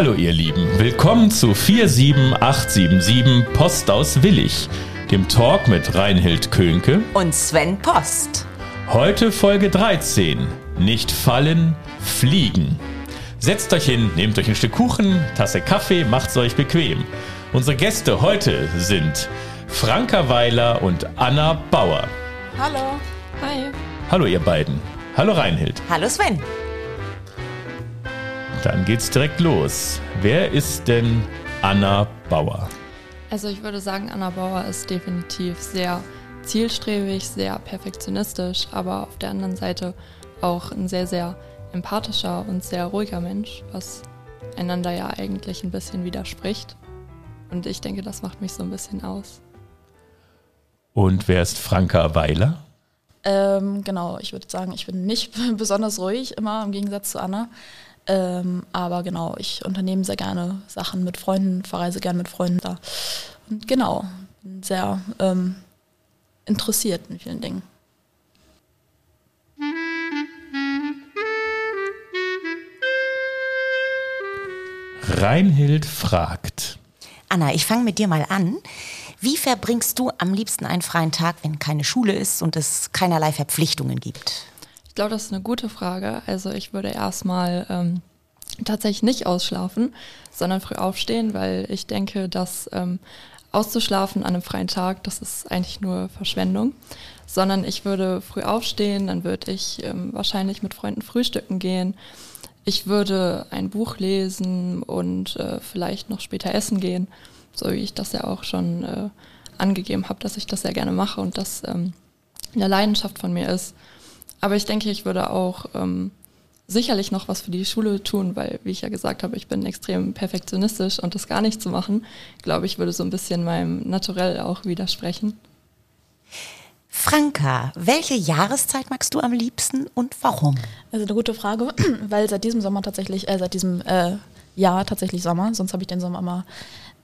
Hallo ihr Lieben, willkommen zu 47877 Post aus Willig, dem Talk mit Reinhild Könke und Sven Post. Heute Folge 13, nicht fallen, fliegen. Setzt euch hin, nehmt euch ein Stück Kuchen, Tasse Kaffee, macht's euch bequem. Unsere Gäste heute sind Franka Weiler und Anna Bauer. Hallo. Hi. Hallo ihr beiden. Hallo Reinhild. Hallo Sven. Dann geht's direkt los. Wer ist denn Anna Bauer? Also ich würde sagen, Anna Bauer ist definitiv sehr zielstrebig, sehr perfektionistisch, aber auf der anderen Seite auch ein sehr, sehr empathischer und sehr ruhiger Mensch, was einander ja eigentlich ein bisschen widerspricht. Und ich denke, das macht mich so ein bisschen aus. Und wer ist Franka Weiler? Ähm, genau, ich würde sagen, ich bin nicht besonders ruhig, immer im Gegensatz zu Anna. Ähm, aber genau, ich unternehme sehr gerne Sachen mit Freunden, verreise gerne mit Freunden da. Und genau, bin sehr ähm, interessiert in vielen Dingen. Reinhild fragt. Anna, ich fange mit dir mal an. Wie verbringst du am liebsten einen freien Tag, wenn keine Schule ist und es keinerlei Verpflichtungen gibt? Ich glaube, das ist eine gute Frage. Also ich würde erstmal ähm, tatsächlich nicht ausschlafen, sondern früh aufstehen, weil ich denke, dass ähm, auszuschlafen an einem freien Tag, das ist eigentlich nur Verschwendung, sondern ich würde früh aufstehen, dann würde ich ähm, wahrscheinlich mit Freunden frühstücken gehen. Ich würde ein Buch lesen und äh, vielleicht noch später essen gehen, so wie ich das ja auch schon äh, angegeben habe, dass ich das sehr gerne mache und das ähm, eine Leidenschaft von mir ist. Aber ich denke, ich würde auch ähm, sicherlich noch was für die Schule tun, weil, wie ich ja gesagt habe, ich bin extrem perfektionistisch und das gar nicht zu machen, glaube ich, würde so ein bisschen meinem Naturell auch widersprechen. Franka, welche Jahreszeit magst du am liebsten und warum? Also eine gute Frage, weil seit diesem Sommer tatsächlich, äh, seit diesem äh, Jahr tatsächlich Sommer, sonst habe ich den Sommer immer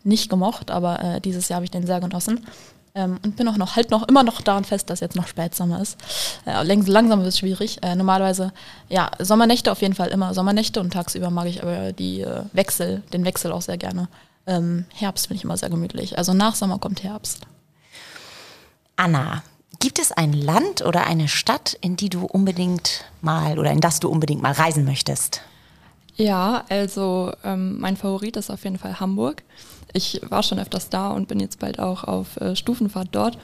nicht gemocht, aber äh, dieses Jahr habe ich den sehr genossen. Ähm, und bin auch noch, halt noch immer noch daran fest, dass jetzt noch Spätsommer ist. Äh, langsam wird es schwierig. Äh, normalerweise, ja, Sommernächte auf jeden Fall immer Sommernächte und tagsüber mag ich aber die äh, Wechsel, den Wechsel auch sehr gerne. Ähm, Herbst finde ich immer sehr gemütlich. Also nach Sommer kommt Herbst. Anna, gibt es ein Land oder eine Stadt, in die du unbedingt mal oder in das du unbedingt mal reisen möchtest? Ja, also ähm, mein Favorit ist auf jeden Fall Hamburg. Ich war schon öfters da und bin jetzt bald auch auf äh, Stufenfahrt dort.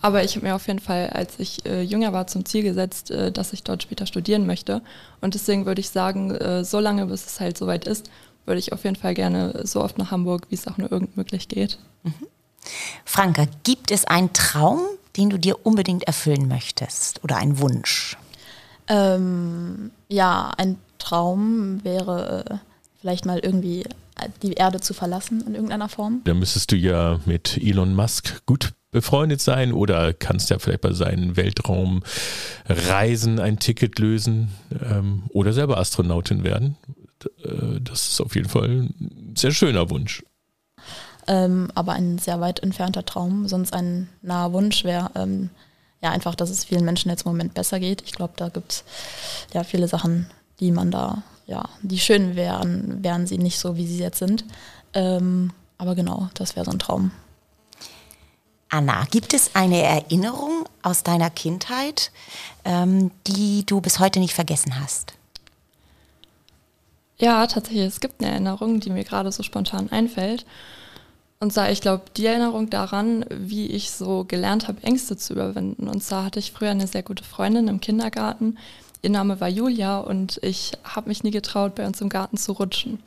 Aber ich habe mir auf jeden Fall, als ich äh, jünger war, zum Ziel gesetzt, äh, dass ich dort später studieren möchte. Und deswegen würde ich sagen, äh, so lange, bis es halt soweit ist, würde ich auf jeden Fall gerne so oft nach Hamburg, wie es auch nur irgend möglich geht. Mhm. Franka, gibt es einen Traum, den du dir unbedingt erfüllen möchtest oder einen Wunsch? Ähm, ja, ein Traum wäre äh, vielleicht mal irgendwie die Erde zu verlassen in irgendeiner Form. Da müsstest du ja mit Elon Musk gut befreundet sein oder kannst ja vielleicht bei seinen Weltraumreisen ein Ticket lösen ähm, oder selber Astronautin werden. Äh, das ist auf jeden Fall ein sehr schöner Wunsch. Ähm, aber ein sehr weit entfernter Traum. Sonst ein naher Wunsch wäre ähm, ja einfach, dass es vielen Menschen jetzt im Moment besser geht. Ich glaube, da gibt es ja viele Sachen, die man da ja, die schön wären, wären sie nicht so, wie sie jetzt sind. Ähm, aber genau, das wäre so ein Traum. Anna, gibt es eine Erinnerung aus deiner Kindheit, ähm, die du bis heute nicht vergessen hast? Ja, tatsächlich, es gibt eine Erinnerung, die mir gerade so spontan einfällt. Und zwar, ich glaube, die Erinnerung daran, wie ich so gelernt habe, Ängste zu überwinden. Und zwar hatte ich früher eine sehr gute Freundin im Kindergarten, Ihr Name war Julia und ich habe mich nie getraut, bei uns im Garten zu rutschen.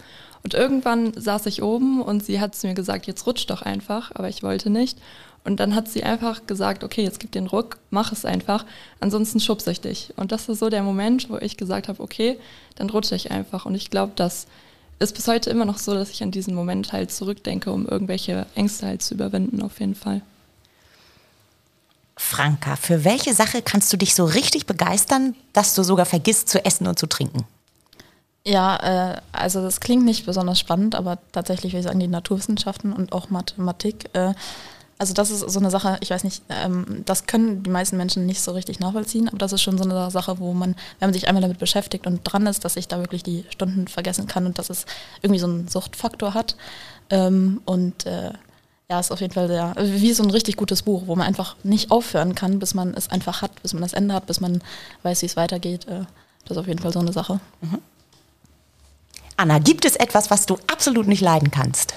Und irgendwann saß ich oben und sie hat zu mir gesagt, jetzt rutsch doch einfach, aber ich wollte nicht. Und dann hat sie einfach gesagt, okay, jetzt gib den Ruck, mach es einfach, ansonsten schubse ich dich. Und das ist so der Moment, wo ich gesagt habe, okay, dann rutsche ich einfach. Und ich glaube, das ist bis heute immer noch so, dass ich an diesen Moment halt zurückdenke, um irgendwelche Ängste halt zu überwinden, auf jeden Fall. Franka, für welche Sache kannst du dich so richtig begeistern, dass du sogar vergisst zu essen und zu trinken? Ja, äh, also das klingt nicht besonders spannend, aber tatsächlich würde ich sagen, die Naturwissenschaften und auch Mathematik. Äh, Also das ist so eine Sache, ich weiß nicht, ähm, das können die meisten Menschen nicht so richtig nachvollziehen, aber das ist schon so eine Sache, wo man, wenn man sich einmal damit beschäftigt und dran ist, dass ich da wirklich die Stunden vergessen kann und dass es irgendwie so einen Suchtfaktor hat. Ähm, und äh, ja, ist auf jeden Fall sehr, wie so ein richtig gutes Buch, wo man einfach nicht aufhören kann, bis man es einfach hat, bis man das Ende hat, bis man weiß, wie es weitergeht. Äh, das ist auf jeden Fall so eine Sache. Mhm. Anna, gibt es etwas, was du absolut nicht leiden kannst?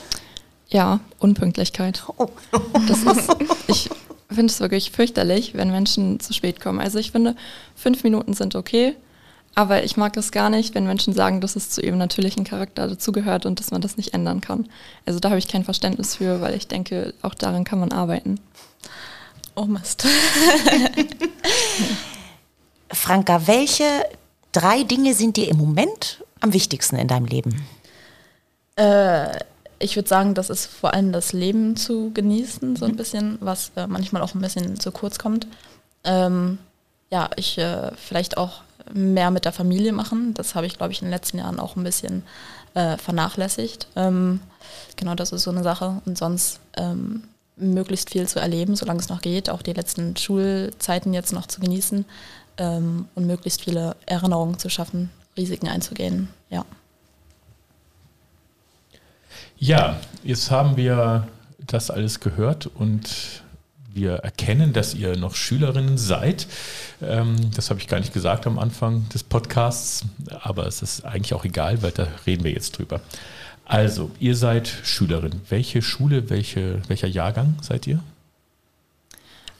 Ja, Unpünktlichkeit. Oh. Das ist, ich finde es wirklich fürchterlich, wenn Menschen zu spät kommen. Also ich finde, fünf Minuten sind okay, aber ich mag es gar nicht, wenn Menschen sagen, dass es zu ihrem natürlichen Charakter dazugehört und dass man das nicht ändern kann. Also da habe ich kein Verständnis für, weil ich denke, auch daran kann man arbeiten. Oh Mist. Franka, welche drei Dinge sind dir im Moment am wichtigsten in deinem Leben? Äh, ich würde sagen, das ist vor allem das Leben zu genießen, so ein mhm. bisschen, was äh, manchmal auch ein bisschen zu kurz kommt. Ähm, ja, ich äh, vielleicht auch mehr mit der Familie machen. Das habe ich, glaube ich, in den letzten Jahren auch ein bisschen äh, vernachlässigt. Ähm, genau, das ist so eine Sache. Und sonst ähm, möglichst viel zu erleben, solange es noch geht, auch die letzten Schulzeiten jetzt noch zu genießen ähm, und möglichst viele Erinnerungen zu schaffen, Risiken einzugehen. Ja. Ja, jetzt haben wir das alles gehört und wir erkennen, dass ihr noch Schülerinnen seid. Ähm, das habe ich gar nicht gesagt am Anfang des Podcasts, aber es ist eigentlich auch egal, weil da reden wir jetzt drüber. Also, ihr seid Schülerin. Welche Schule, welche, welcher Jahrgang seid ihr?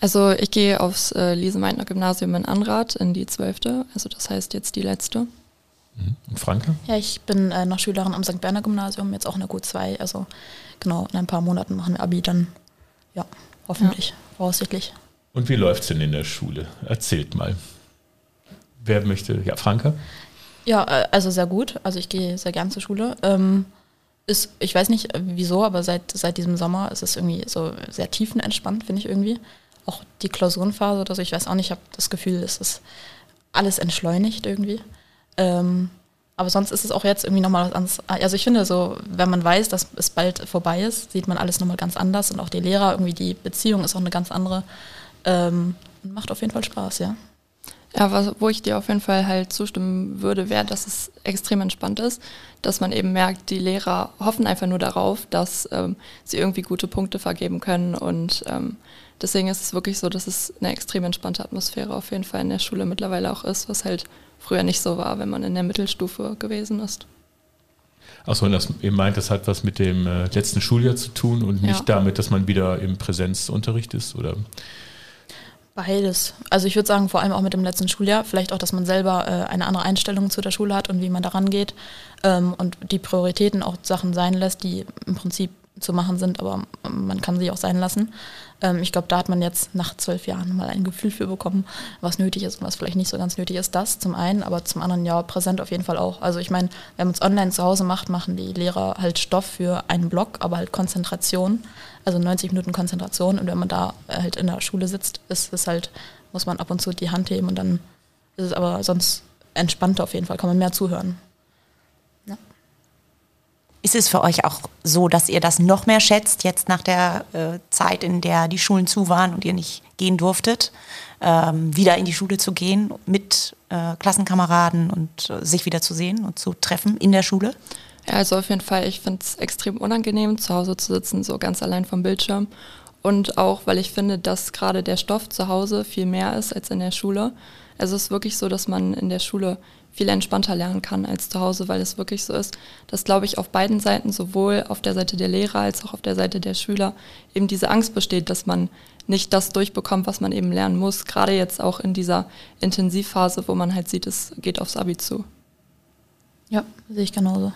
Also ich gehe aufs äh, Gymnasium in Anrath in die zwölfte, also das heißt jetzt die letzte. Mhm. Und Franke? Ja, ich bin äh, noch Schülerin am St. Berner Gymnasium, jetzt auch in der Q2. Also genau, in ein paar Monaten machen wir Abi dann. Ja, hoffentlich, ja. voraussichtlich. Und wie läuft es denn in der Schule? Erzählt mal. Wer möchte? Ja, Franke? Ja, äh, also sehr gut. Also ich gehe sehr gern zur Schule. Ähm, ist, ich weiß nicht äh, wieso, aber seit, seit diesem Sommer ist es irgendwie so sehr tiefenentspannt, finde ich irgendwie. Auch die Klausurenphase oder so, ich weiß auch nicht, ich habe das Gefühl, es ist alles entschleunigt irgendwie. Ähm, aber sonst ist es auch jetzt irgendwie nochmal was anderes. Also ich finde so, wenn man weiß, dass es bald vorbei ist, sieht man alles nochmal ganz anders und auch die Lehrer, irgendwie die Beziehung ist auch eine ganz andere. Ähm, macht auf jeden Fall Spaß, ja. Ja, was, wo ich dir auf jeden Fall halt zustimmen würde, wäre, dass es extrem entspannt ist, dass man eben merkt, die Lehrer hoffen einfach nur darauf, dass ähm, sie irgendwie gute Punkte vergeben können und ähm, deswegen ist es wirklich so, dass es eine extrem entspannte Atmosphäre auf jeden Fall in der Schule mittlerweile auch ist, was halt früher nicht so war, wenn man in der Mittelstufe gewesen ist. Achso, und das, ihr meint, das hat was mit dem äh, letzten Schuljahr zu tun und nicht ja. damit, dass man wieder im Präsenzunterricht ist, oder? Beides. Also ich würde sagen, vor allem auch mit dem letzten Schuljahr, vielleicht auch, dass man selber äh, eine andere Einstellung zu der Schule hat und wie man daran geht ähm, und die Prioritäten auch Sachen sein lässt, die im Prinzip zu machen sind, aber man kann sie auch sein lassen. Ähm, ich glaube, da hat man jetzt nach zwölf Jahren mal ein Gefühl für bekommen, was nötig ist und was vielleicht nicht so ganz nötig ist. Das zum einen, aber zum anderen ja präsent auf jeden Fall auch. Also ich meine, wenn man es online zu Hause macht, machen die Lehrer halt Stoff für einen Block, aber halt Konzentration, also 90 Minuten Konzentration. Und wenn man da halt in der Schule sitzt, ist es halt, muss man ab und zu die Hand heben und dann ist es aber sonst entspannter auf jeden Fall, kann man mehr zuhören. Ist es für euch auch so, dass ihr das noch mehr schätzt, jetzt nach der äh, Zeit, in der die Schulen zu waren und ihr nicht gehen durftet, ähm, wieder in die Schule zu gehen mit äh, Klassenkameraden und äh, sich wieder zu sehen und zu treffen in der Schule? Ja, also auf jeden Fall, ich finde es extrem unangenehm, zu Hause zu sitzen, so ganz allein vom Bildschirm. Und auch, weil ich finde, dass gerade der Stoff zu Hause viel mehr ist als in der Schule. Also es ist wirklich so, dass man in der Schule viel entspannter lernen kann als zu Hause, weil es wirklich so ist, dass, glaube ich, auf beiden Seiten, sowohl auf der Seite der Lehrer als auch auf der Seite der Schüler, eben diese Angst besteht, dass man nicht das durchbekommt, was man eben lernen muss. Gerade jetzt auch in dieser Intensivphase, wo man halt sieht, es geht aufs Abi zu. Ja, sehe ich genauso.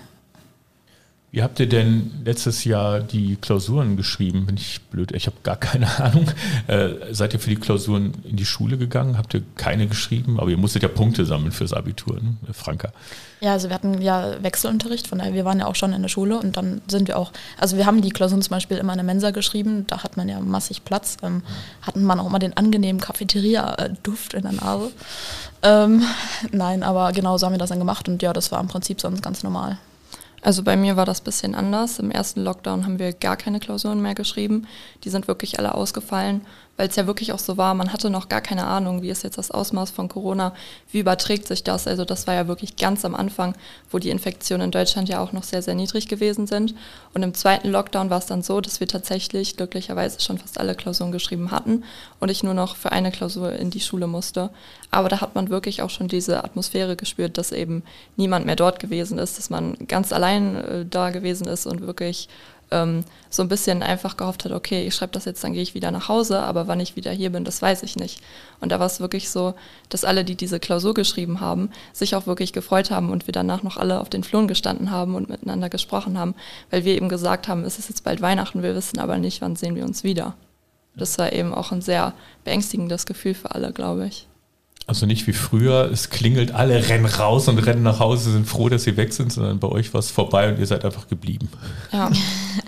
Wie habt ihr denn letztes Jahr die Klausuren geschrieben? Bin ich blöd? Ich habe gar keine Ahnung. Äh, seid ihr für die Klausuren in die Schule gegangen? Habt ihr keine geschrieben? Aber ihr musstet ja Punkte sammeln fürs Abitur, ne? Franka. Ja, also wir hatten ja Wechselunterricht, von daher wir waren ja auch schon in der Schule und dann sind wir auch, also wir haben die Klausuren zum Beispiel immer in der Mensa geschrieben, da hat man ja massig Platz, ähm, hatten man auch immer den angenehmen Cafeteria-Duft in der Nase. Ähm, nein, aber genau so haben wir das dann gemacht und ja, das war im Prinzip sonst ganz normal. Also bei mir war das ein bisschen anders. Im ersten Lockdown haben wir gar keine Klausuren mehr geschrieben. Die sind wirklich alle ausgefallen weil es ja wirklich auch so war, man hatte noch gar keine Ahnung, wie ist jetzt das Ausmaß von Corona, wie überträgt sich das. Also das war ja wirklich ganz am Anfang, wo die Infektionen in Deutschland ja auch noch sehr, sehr niedrig gewesen sind. Und im zweiten Lockdown war es dann so, dass wir tatsächlich glücklicherweise schon fast alle Klausuren geschrieben hatten und ich nur noch für eine Klausur in die Schule musste. Aber da hat man wirklich auch schon diese Atmosphäre gespürt, dass eben niemand mehr dort gewesen ist, dass man ganz allein äh, da gewesen ist und wirklich ähm, so ein bisschen einfach gehofft hat, okay, ich schreibe das jetzt, dann gehe ich wieder nach Hause, aber wann ich wieder hier bin, das weiß ich nicht. Und da war es wirklich so, dass alle, die diese Klausur geschrieben haben, sich auch wirklich gefreut haben und wir danach noch alle auf den Flohen gestanden haben und miteinander gesprochen haben, weil wir eben gesagt haben, es ist jetzt bald Weihnachten, wir wissen aber nicht, wann sehen wir uns wieder. Das war eben auch ein sehr beängstigendes Gefühl für alle, glaube ich. Also nicht wie früher, es klingelt, alle rennen raus und rennen nach Hause, sind froh, dass sie weg sind, sondern bei euch war es vorbei und ihr seid einfach geblieben. Ja,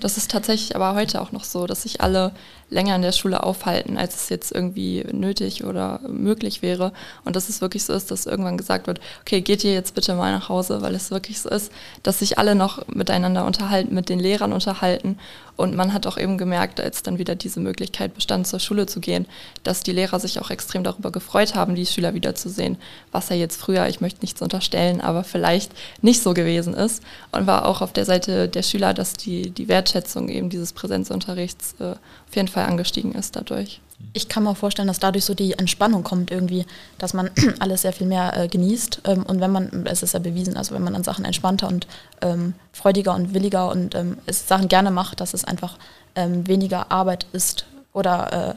das ist tatsächlich aber heute auch noch so, dass sich alle länger in der Schule aufhalten, als es jetzt irgendwie nötig oder möglich wäre. Und dass es wirklich so ist, dass irgendwann gesagt wird, okay, geht ihr jetzt bitte mal nach Hause, weil es wirklich so ist, dass sich alle noch miteinander unterhalten, mit den Lehrern unterhalten. Und man hat auch eben gemerkt, als dann wieder diese Möglichkeit bestand, zur Schule zu gehen, dass die Lehrer sich auch extrem darüber gefreut haben, die Schüler wiederzusehen, was ja jetzt früher, ich möchte nichts unterstellen, aber vielleicht nicht so gewesen ist. Und war auch auf der Seite der Schüler, dass die, die Wertschätzung eben dieses Präsenzunterrichts äh, auf jeden Fall angestiegen ist dadurch. Ich kann mir vorstellen, dass dadurch so die Entspannung kommt irgendwie, dass man alles sehr viel mehr äh, genießt. Ähm, und wenn man, es ist ja bewiesen, also wenn man an Sachen entspannter und ähm, freudiger und williger und ähm, Sachen gerne macht, dass es einfach ähm, weniger Arbeit ist oder äh,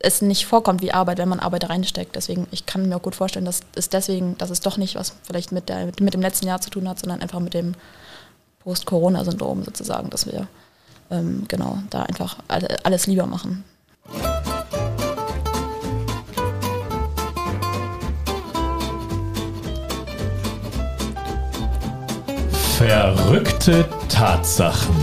es nicht vorkommt wie Arbeit, wenn man Arbeit reinsteckt. Deswegen, ich kann mir gut vorstellen, dass es deswegen, dass es doch nicht was vielleicht mit, der, mit dem letzten Jahr zu tun hat, sondern einfach mit dem Post-Corona-Syndrom sozusagen, dass wir ähm, genau da einfach alles lieber machen. Verrückte Tatsachen.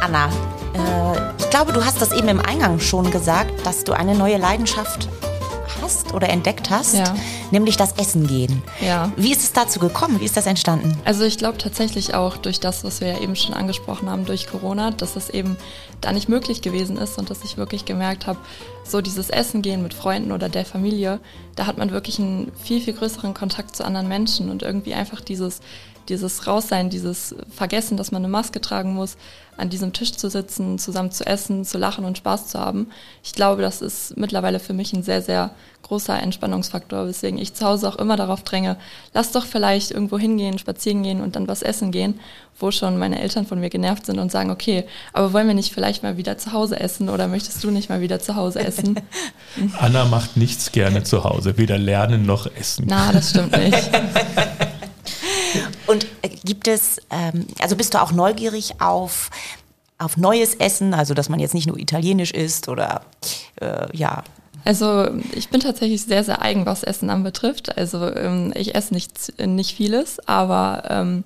Anna, äh, ich glaube, du hast das eben im Eingang schon gesagt, dass du eine neue Leidenschaft hast oder entdeckt hast, ja. Nämlich das Essen gehen. Ja. Wie ist es dazu gekommen? Wie ist das entstanden? Also ich glaube tatsächlich auch durch das, was wir ja eben schon angesprochen haben, durch Corona, dass es eben da nicht möglich gewesen ist und dass ich wirklich gemerkt habe, so dieses Essen gehen mit Freunden oder der Familie, da hat man wirklich einen viel, viel größeren Kontakt zu anderen Menschen und irgendwie einfach dieses, dieses Raussein, dieses Vergessen, dass man eine Maske tragen muss, an diesem Tisch zu sitzen, zusammen zu essen, zu lachen und Spaß zu haben. Ich glaube, das ist mittlerweile für mich ein sehr, sehr großer Entspannungsfaktor, weswegen ich zu Hause auch immer darauf dränge, lass doch vielleicht irgendwo hingehen, spazieren gehen und dann was essen gehen, wo schon meine Eltern von mir genervt sind und sagen, okay, aber wollen wir nicht vielleicht mal wieder zu Hause essen oder möchtest du nicht mal wieder zu Hause essen? Anna macht nichts gerne zu Hause, weder lernen noch essen. Na, das stimmt nicht. Und äh, gibt es, ähm, also bist du auch neugierig auf, auf neues Essen, also dass man jetzt nicht nur italienisch isst oder äh, ja, also ich bin tatsächlich sehr, sehr eigen, was Essen anbetrifft. Also ähm, ich esse nicht, nicht vieles, aber ähm,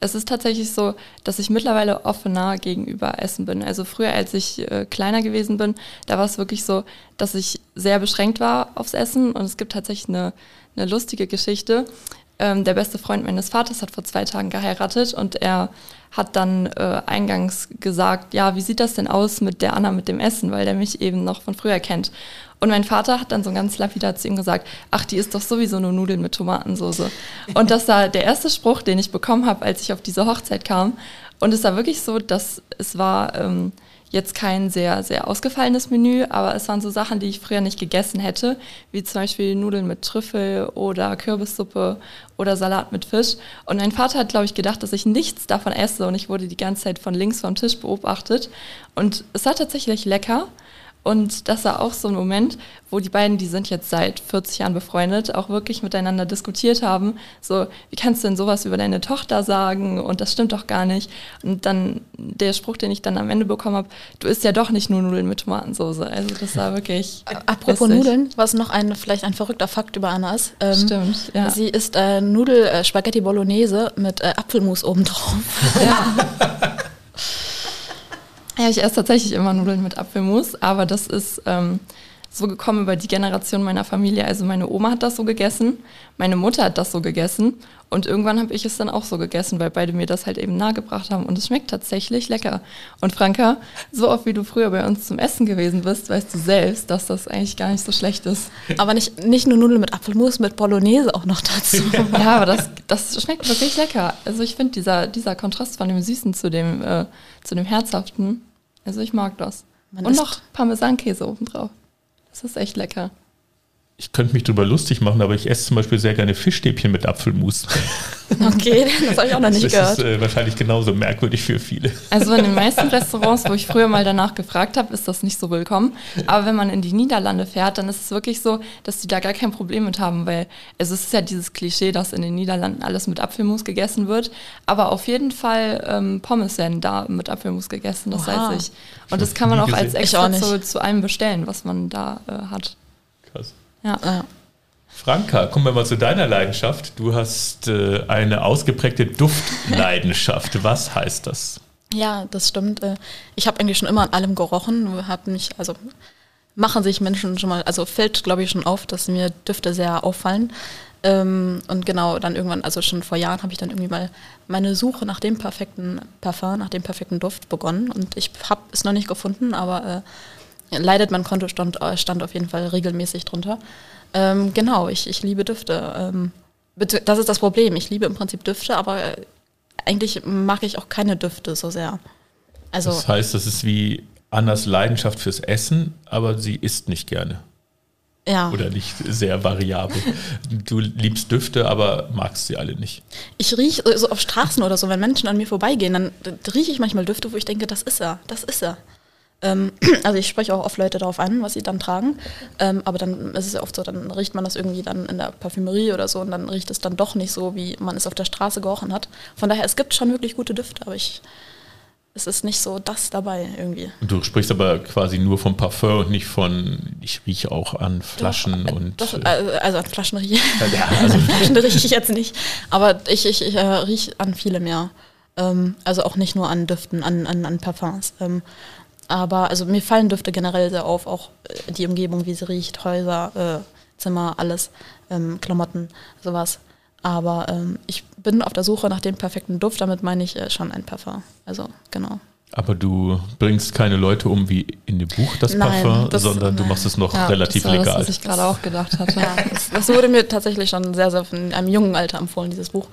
es ist tatsächlich so, dass ich mittlerweile offener gegenüber Essen bin. Also früher, als ich äh, kleiner gewesen bin, da war es wirklich so, dass ich sehr beschränkt war aufs Essen. Und es gibt tatsächlich eine, eine lustige Geschichte. Ähm, der beste Freund meines Vaters hat vor zwei Tagen geheiratet und er hat dann äh, eingangs gesagt, ja, wie sieht das denn aus mit der Anna mit dem Essen, weil der mich eben noch von früher kennt. Und mein Vater hat dann so ganz lapidar zu ihm gesagt, ach, die ist doch sowieso nur Nudeln mit Tomatensauce. Und das war der erste Spruch, den ich bekommen habe, als ich auf diese Hochzeit kam. Und es war wirklich so, dass es war... Ähm, jetzt kein sehr, sehr ausgefallenes Menü, aber es waren so Sachen, die ich früher nicht gegessen hätte, wie zum Beispiel Nudeln mit Trüffel oder Kürbissuppe oder Salat mit Fisch. Und mein Vater hat, glaube ich, gedacht, dass ich nichts davon esse und ich wurde die ganze Zeit von links vom Tisch beobachtet. Und es war tatsächlich lecker. Und das war auch so ein Moment, wo die beiden, die sind jetzt seit 40 Jahren befreundet, auch wirklich miteinander diskutiert haben. So, wie kannst du denn sowas über deine Tochter sagen? Und das stimmt doch gar nicht. Und dann der Spruch, den ich dann am Ende bekommen habe, du isst ja doch nicht nur Nudeln mit Tomatensauce. Also das war wirklich. Apropos lustig. Nudeln, was noch ein vielleicht ein verrückter Fakt über Anna ist. Ähm, stimmt, ja. Sie isst äh, Nudel äh, Spaghetti Bolognese mit äh, Apfelmus obendrauf. Ja. Ja, ich esse tatsächlich immer Nudeln mit Apfelmus, aber das ist ähm, so gekommen über die Generation meiner Familie. Also meine Oma hat das so gegessen, meine Mutter hat das so gegessen und irgendwann habe ich es dann auch so gegessen, weil beide mir das halt eben nahegebracht haben und es schmeckt tatsächlich lecker. Und Franka, so oft wie du früher bei uns zum Essen gewesen bist, weißt du selbst, dass das eigentlich gar nicht so schlecht ist. Aber nicht, nicht nur Nudeln mit Apfelmus, mit Bolognese auch noch dazu. ja, aber das, das schmeckt wirklich lecker. Also ich finde dieser, dieser Kontrast von dem Süßen zu dem, äh, zu dem Herzhaften, also ich mag das. Man und noch Parmesankäse obendrauf. Das ist echt lecker. Ich könnte mich drüber lustig machen, aber ich esse zum Beispiel sehr gerne Fischstäbchen mit Apfelmus. Okay, das habe ich auch noch nicht das gehört. ist äh, wahrscheinlich genauso merkwürdig für viele. Also in den meisten Restaurants, wo ich früher mal danach gefragt habe, ist das nicht so willkommen. Aber wenn man in die Niederlande fährt, dann ist es wirklich so, dass die da gar kein Problem mit haben, weil es ist ja dieses Klischee, dass in den Niederlanden alles mit Apfelmus gegessen wird. Aber auf jeden Fall ähm, Pommes werden da mit Apfelmus gegessen, das Oha. weiß ich. Und das kann man auch als auch extra nicht. zu, zu allem bestellen, was man da äh, hat. Krass. Ja. Ja. Franka, kommen wir mal zu deiner Leidenschaft. Du hast äh, eine ausgeprägte Duftleidenschaft. Was heißt das? Ja, das stimmt. Äh, Ich habe eigentlich schon immer an allem gerochen. Hat mich, also machen sich Menschen schon mal, also fällt, glaube ich, schon auf, dass mir Düfte sehr auffallen. Ähm, Und genau, dann irgendwann, also schon vor Jahren, habe ich dann irgendwie mal meine Suche nach dem perfekten Parfum, nach dem perfekten Duft begonnen. Und ich habe es noch nicht gefunden, aber äh, leidet mein Konto stand, äh, stand auf jeden Fall regelmäßig drunter. Ähm, genau, ich, ich liebe Düfte. Ähm, das ist das Problem. Ich liebe im Prinzip Düfte, aber äh, eigentlich mag ich auch keine Düfte so sehr. Also, Das heißt, das ist wie Annas Leidenschaft fürs Essen, aber sie isst nicht gerne ja. oder nicht sehr variabel. Du liebst Düfte, aber magst sie alle nicht. Ich rieche so auf Straßen oder so, wenn Menschen an mir vorbeigehen, dann rieche ich manchmal Düfte, wo ich denke, das ist er, das ist er. Ähm, also ich spreche auch oft Leute darauf an, was sie dann tragen. Ähm, aber dann ist es ja oft so, dann riecht man das irgendwie dann in der Parfümerie oder so und dann riecht es dann doch nicht so, wie man es auf der Straße gerochen hat. Von daher, es gibt schon wirklich gute Düfte, aber ich, es ist nicht so das dabei irgendwie. Du sprichst aber quasi nur vom Parfum und nicht von, ich rieche auch an Flaschen Doch, äh, und. Doch, äh, äh, also an Flaschen rieche ich. ja, also, Flaschen rieche ich jetzt nicht. Aber ich, ich, ich äh, rieche an vielem, ja. Ähm, also auch nicht nur an Düften, an, an, an Parfums. Aber also mir fallen Düfte generell sehr auf, auch äh, die Umgebung, wie sie riecht, Häuser, äh, Zimmer, alles, ähm, Klamotten, sowas. Aber ähm, ich bin auf der Suche nach dem perfekten Duft, damit meine ich äh, schon ein Parfum. Also genau. aber du bringst keine Leute um wie in dem Buch das Nein, Parfum, das- sondern du nein. machst es noch Ja, relativ das war legal. Das, was ich gerade auch gedacht hatte. Ja, das, das wurde mir tatsächlich schon sehr, sehr in einem jungen Alter empfohlen, dieses Buch.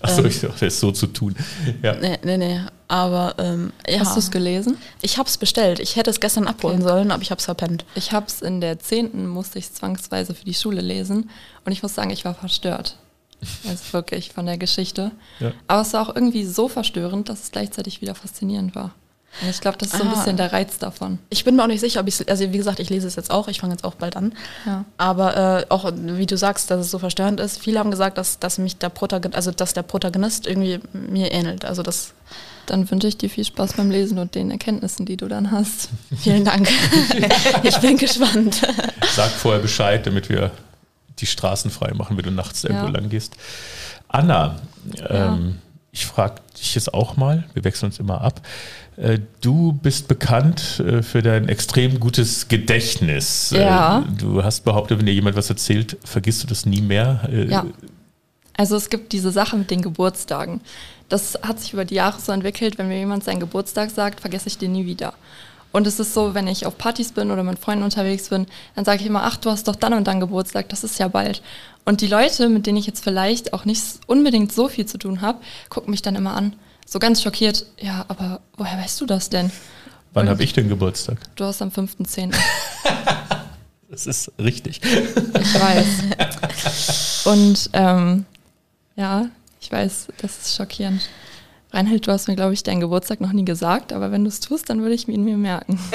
Achso, ähm, ich dachte, das ist so zu tun. Ja. Nee, nee, nee. Aber ähm, ja. Hast du es gelesen? Ich habe es bestellt. Ich hätte es gestern abholen Okay. sollen, aber ich habe es verpennt. Ich habe es in der 10. musste ich zwangsweise für die Schule lesen und ich muss sagen, ich war verstört. Also wirklich von der Geschichte. Ja. Aber es war auch irgendwie so verstörend, dass es gleichzeitig wieder faszinierend war. Ich glaube, das ist so ein Ah. bisschen der Reiz davon. Ich bin mir auch nicht sicher, ob ich also wie gesagt, ich lese es jetzt auch, ich fange jetzt auch bald an. Ja. Aber äh, auch wie du sagst, dass es so verstörend ist, viele haben gesagt, dass, dass mich der Protagonist, also dass der Protagonist irgendwie mir ähnelt. Also das Dann wünsche ich dir viel Spaß beim Lesen und den Erkenntnissen, die du dann hast. vielen Dank. ich bin gespannt. Sag vorher Bescheid, damit wir die Straßen frei machen, wenn du nachts irgendwo Ja. lang gehst. Anna, Ja. ähm, ich frage dich jetzt auch mal, wir wechseln uns immer ab. Äh, Du bist bekannt äh, für dein extrem gutes Gedächtnis. Äh, Ja. Du hast behauptet, wenn dir jemand was erzählt, vergisst du das nie mehr. Ja. Also es gibt diese Sache mit den Geburtstagen. Das hat sich über die Jahre so entwickelt, wenn mir jemand seinen Geburtstag sagt, vergesse ich den nie wieder. Und es ist so, wenn ich auf Partys bin oder mit Freunden unterwegs bin, dann sage ich immer, ach, du hast doch dann und dann Geburtstag, das ist ja bald. Und die Leute, mit denen ich jetzt vielleicht auch nicht unbedingt so viel zu tun habe, gucken mich dann immer an, so ganz schockiert, ja, aber woher weißt du das denn? Wann habe ich denn Geburtstag? Du hast am 5.10. Das ist richtig. Ich weiß. Und ähm, ja, ich weiß, das ist schockierend. Reinhold, du hast mir, glaube ich, deinen Geburtstag noch nie gesagt, aber wenn du es tust, dann würde ich ihn mir merken.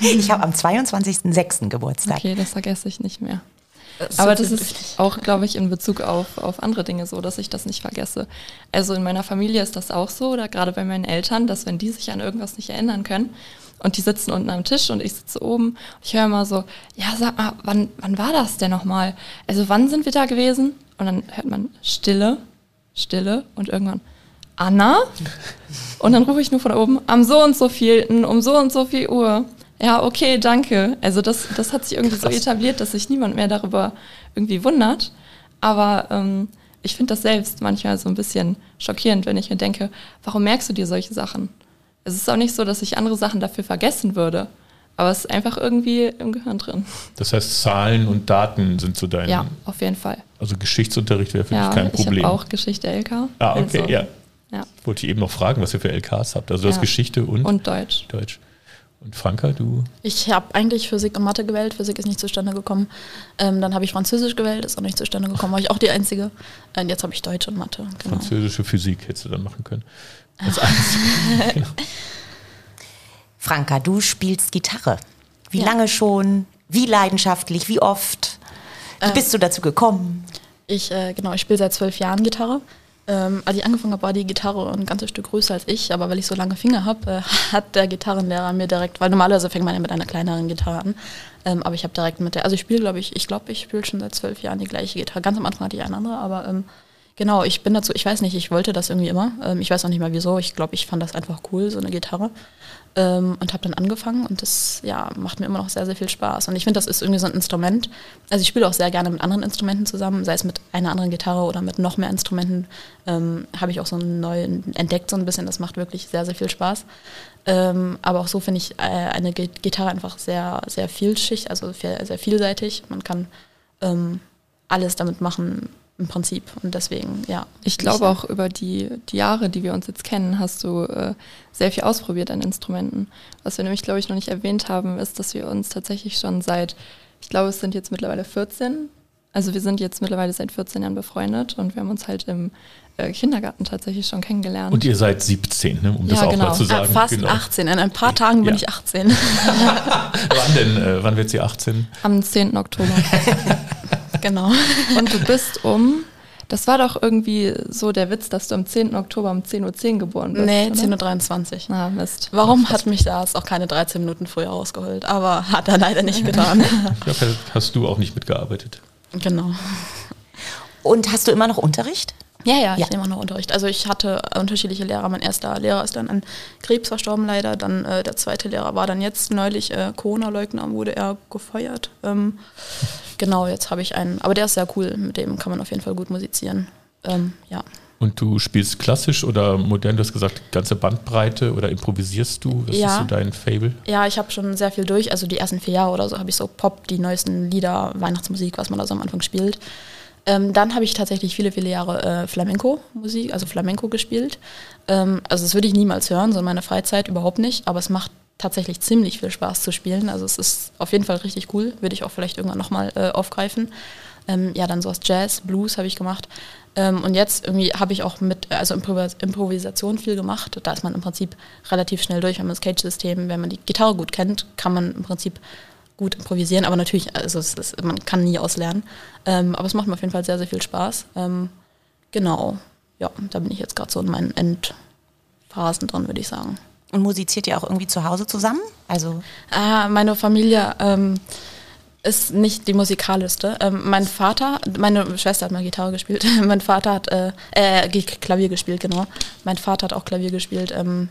Ich habe am 22.06. Geburtstag. Okay, das vergesse ich nicht mehr. Das Aber das ist auch, glaube ich, in Bezug auf, auf andere Dinge so, dass ich das nicht vergesse. Also in meiner Familie ist das auch so, oder gerade bei meinen Eltern, dass wenn die sich an irgendwas nicht erinnern können und die sitzen unten am Tisch und ich sitze oben, ich höre immer so, ja, sag mal, wann, wann war das denn nochmal? Also wann sind wir da gewesen? Und dann hört man Stille, Stille und irgendwann Anna? Und dann rufe ich nur von oben, am so und so vielten, um so und so viel Uhr. Ja, okay, danke. Also das, das hat sich irgendwie Krass. so etabliert, dass sich niemand mehr darüber irgendwie wundert. Aber ähm, ich finde das selbst manchmal so ein bisschen schockierend, wenn ich mir denke, warum merkst du dir solche Sachen? Es ist auch nicht so, dass ich andere Sachen dafür vergessen würde. Aber es ist einfach irgendwie im Gehirn drin. Das heißt, Zahlen und Daten sind so dein. Ja, auf jeden Fall. Also Geschichtsunterricht wäre für ja, dich kein Problem. Ich habe auch Geschichte LK. Ah, okay, also, ja. ja. Wollte ich eben noch fragen, was ihr für LKs habt. Also du ja. hast Geschichte und, und Deutsch. Deutsch. Und Franka, du? Ich habe eigentlich Physik und Mathe gewählt. Physik ist nicht zustande gekommen. Ähm, dann habe ich Französisch gewählt, ist auch nicht zustande gekommen. War ich auch die Einzige. Und jetzt habe ich Deutsch und Mathe. Genau. Französische Physik hättest du dann machen können. Als Einzige. genau. Franka, du spielst Gitarre. Wie ja. lange schon? Wie leidenschaftlich? Wie oft? Wie äh, bist du dazu gekommen? Ich, äh, genau, ich spiele seit zwölf Jahren Gitarre. Ähm, als ich angefangen habe, war die Gitarre ein ganzes Stück größer als ich, aber weil ich so lange Finger habe, äh, hat der Gitarrenlehrer mir direkt, weil normalerweise fängt man ja mit einer kleineren Gitarre an, ähm, aber ich habe direkt mit der, also ich spiele, glaube ich, ich glaube, ich spiele schon seit zwölf Jahren die gleiche Gitarre. Ganz am Anfang hatte ich eine andere, aber ähm, genau, ich bin dazu, ich weiß nicht, ich wollte das irgendwie immer. Ähm, ich weiß auch nicht mal wieso. Ich glaube, ich fand das einfach cool, so eine Gitarre ähm, und habe dann angefangen und das ja, macht mir immer noch sehr, sehr viel Spaß. Und ich finde, das ist irgendwie so ein Instrument. Also ich spiele auch sehr gerne mit anderen Instrumenten zusammen, sei es mit einer anderen Gitarre oder mit noch mehr Instrumenten. Ähm, habe ich auch so neu entdeckt so ein bisschen. Das macht wirklich sehr, sehr viel Spaß. Ähm, aber auch so finde ich äh, eine Gitarre einfach sehr, sehr vielschichtig, also sehr, sehr vielseitig. Man kann ähm, alles damit machen, im Prinzip. Und deswegen, ja. Ich glaube auch über die, die, Jahre, die wir uns jetzt kennen, hast du äh, sehr viel ausprobiert an Instrumenten. Was wir nämlich, glaube ich, noch nicht erwähnt haben, ist, dass wir uns tatsächlich schon seit, ich glaube, es sind jetzt mittlerweile 14, also wir sind jetzt mittlerweile seit 14 Jahren befreundet und wir haben uns halt im äh, Kindergarten tatsächlich schon kennengelernt. Und ihr seid 17, ne? um ja, das auch genau. mal zu sagen. Äh, fast genau. 18. In ein paar Tagen bin ja. ich 18. wann denn? Äh, wann wird sie 18? Am 10. Oktober. genau. Und du bist um das war doch irgendwie so der Witz, dass du am 10. Oktober um 10.10 Uhr geboren bist. Nee, 10.23 Uhr. Ah, Mist. Warum hat mich das auch keine 13 Minuten früher rausgeholt? Aber hat er leider nicht getan. ja, hast du auch nicht mitgearbeitet. Genau. Und hast du immer noch Unterricht? Ja, ja, ich ja. nehme auch noch Unterricht. Also ich hatte unterschiedliche Lehrer. Mein erster Lehrer ist dann an Krebs verstorben leider. Dann äh, der zweite Lehrer war dann jetzt neulich äh, Corona-Leugner, wurde er gefeuert. Ähm, genau, jetzt habe ich einen. Aber der ist sehr cool. Mit dem kann man auf jeden Fall gut musizieren. Ähm, ja. Und du spielst klassisch oder modern? Du hast gesagt, ganze Bandbreite oder improvisierst du? Was ja. ist so dein Fable? Ja, ich habe schon sehr viel durch. Also die ersten vier Jahre oder so habe ich so Pop, die neuesten Lieder, Weihnachtsmusik, was man da so am Anfang spielt. Ähm, dann habe ich tatsächlich viele, viele Jahre äh, Flamenco-Musik, also Flamenco gespielt. Ähm, also das würde ich niemals hören, so in meiner Freizeit überhaupt nicht, aber es macht tatsächlich ziemlich viel Spaß zu spielen. Also es ist auf jeden Fall richtig cool, würde ich auch vielleicht irgendwann nochmal äh, aufgreifen. Ähm, ja, dann sowas Jazz, Blues habe ich gemacht. Ähm, und jetzt irgendwie habe ich auch mit, also Improvis Improvisation viel gemacht. Da ist man im Prinzip relativ schnell durch, wenn man das Cage-System, wenn man die Gitarre gut kennt, kann man im Prinzip gut improvisieren, aber natürlich, also ist, man kann nie auslernen. Ähm, aber es macht mir auf jeden Fall sehr, sehr viel Spaß. Ähm, genau, ja, da bin ich jetzt gerade so in meinen Endphasen drin, würde ich sagen. Und musiziert ihr auch irgendwie zu Hause zusammen? Also ah, meine Familie ähm, ist nicht die musikalischste. Ähm, mein Vater, meine Schwester hat mal Gitarre gespielt. mein Vater hat äh, äh, Klavier gespielt, genau. Mein Vater hat auch Klavier gespielt. Ähm,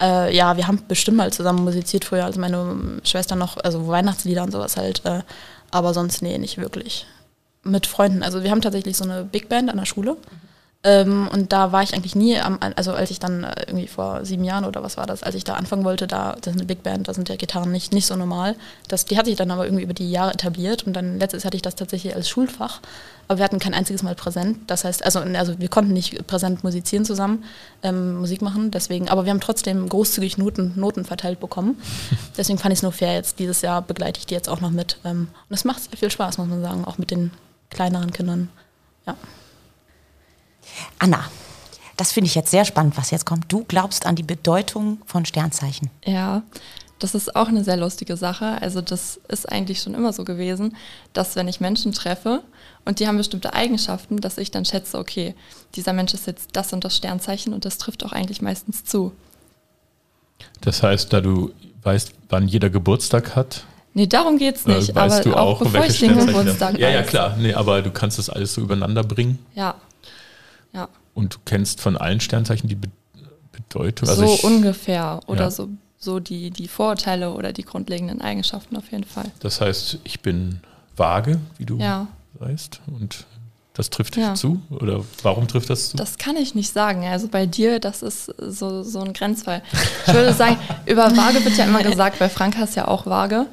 äh, ja, wir haben bestimmt mal zusammen musiziert früher, als meine Schwester noch, also Weihnachtslieder und sowas halt. Äh, aber sonst, nee, nicht wirklich. Mit Freunden. Also wir haben tatsächlich so eine Big Band an der Schule. Ähm, und da war ich eigentlich nie, am, also als ich dann äh, irgendwie vor sieben Jahren oder was war das, als ich da anfangen wollte, da, das ist eine Big Band, da sind ja Gitarren nicht, nicht so normal. Das, die hat sich dann aber irgendwie über die Jahre etabliert und dann letztes hatte ich das tatsächlich als Schulfach, aber wir hatten kein einziges Mal präsent. Das heißt, also, also wir konnten nicht präsent musizieren zusammen, ähm, Musik machen, deswegen, aber wir haben trotzdem großzügig Noten, Noten verteilt bekommen. Deswegen fand ich es nur fair, jetzt dieses Jahr begleite ich die jetzt auch noch mit. Ähm, und es macht sehr viel Spaß, muss man sagen, auch mit den kleineren Kindern. Ja. Anna, das finde ich jetzt sehr spannend, was jetzt kommt. Du glaubst an die Bedeutung von Sternzeichen. Ja, das ist auch eine sehr lustige Sache. Also das ist eigentlich schon immer so gewesen, dass wenn ich Menschen treffe und die haben bestimmte Eigenschaften, dass ich dann schätze, okay, dieser Mensch ist jetzt das und das Sternzeichen und das trifft auch eigentlich meistens zu. Das heißt, da du weißt, wann jeder Geburtstag hat, Nee, darum geht es nicht. Weißt aber du auch, bevor ich den Geburtstag Ja, ja, klar. Nee, aber du kannst das alles so übereinander bringen. Ja. Ja. Und du kennst von allen Sternzeichen die Be Bedeutung? Also so ungefähr oder ja. so so die, die Vorurteile oder die grundlegenden Eigenschaften auf jeden Fall. Das heißt, ich bin vage, wie du Ja, weißt, und das trifft Ja. zu? Oder warum trifft das zu? das kann ich nicht sagen. Also bei dir, das ist so, so ein Grenzfall. Ich würde sagen, über Waage wird ja immer gesagt, weil Franka ist ja auch vage.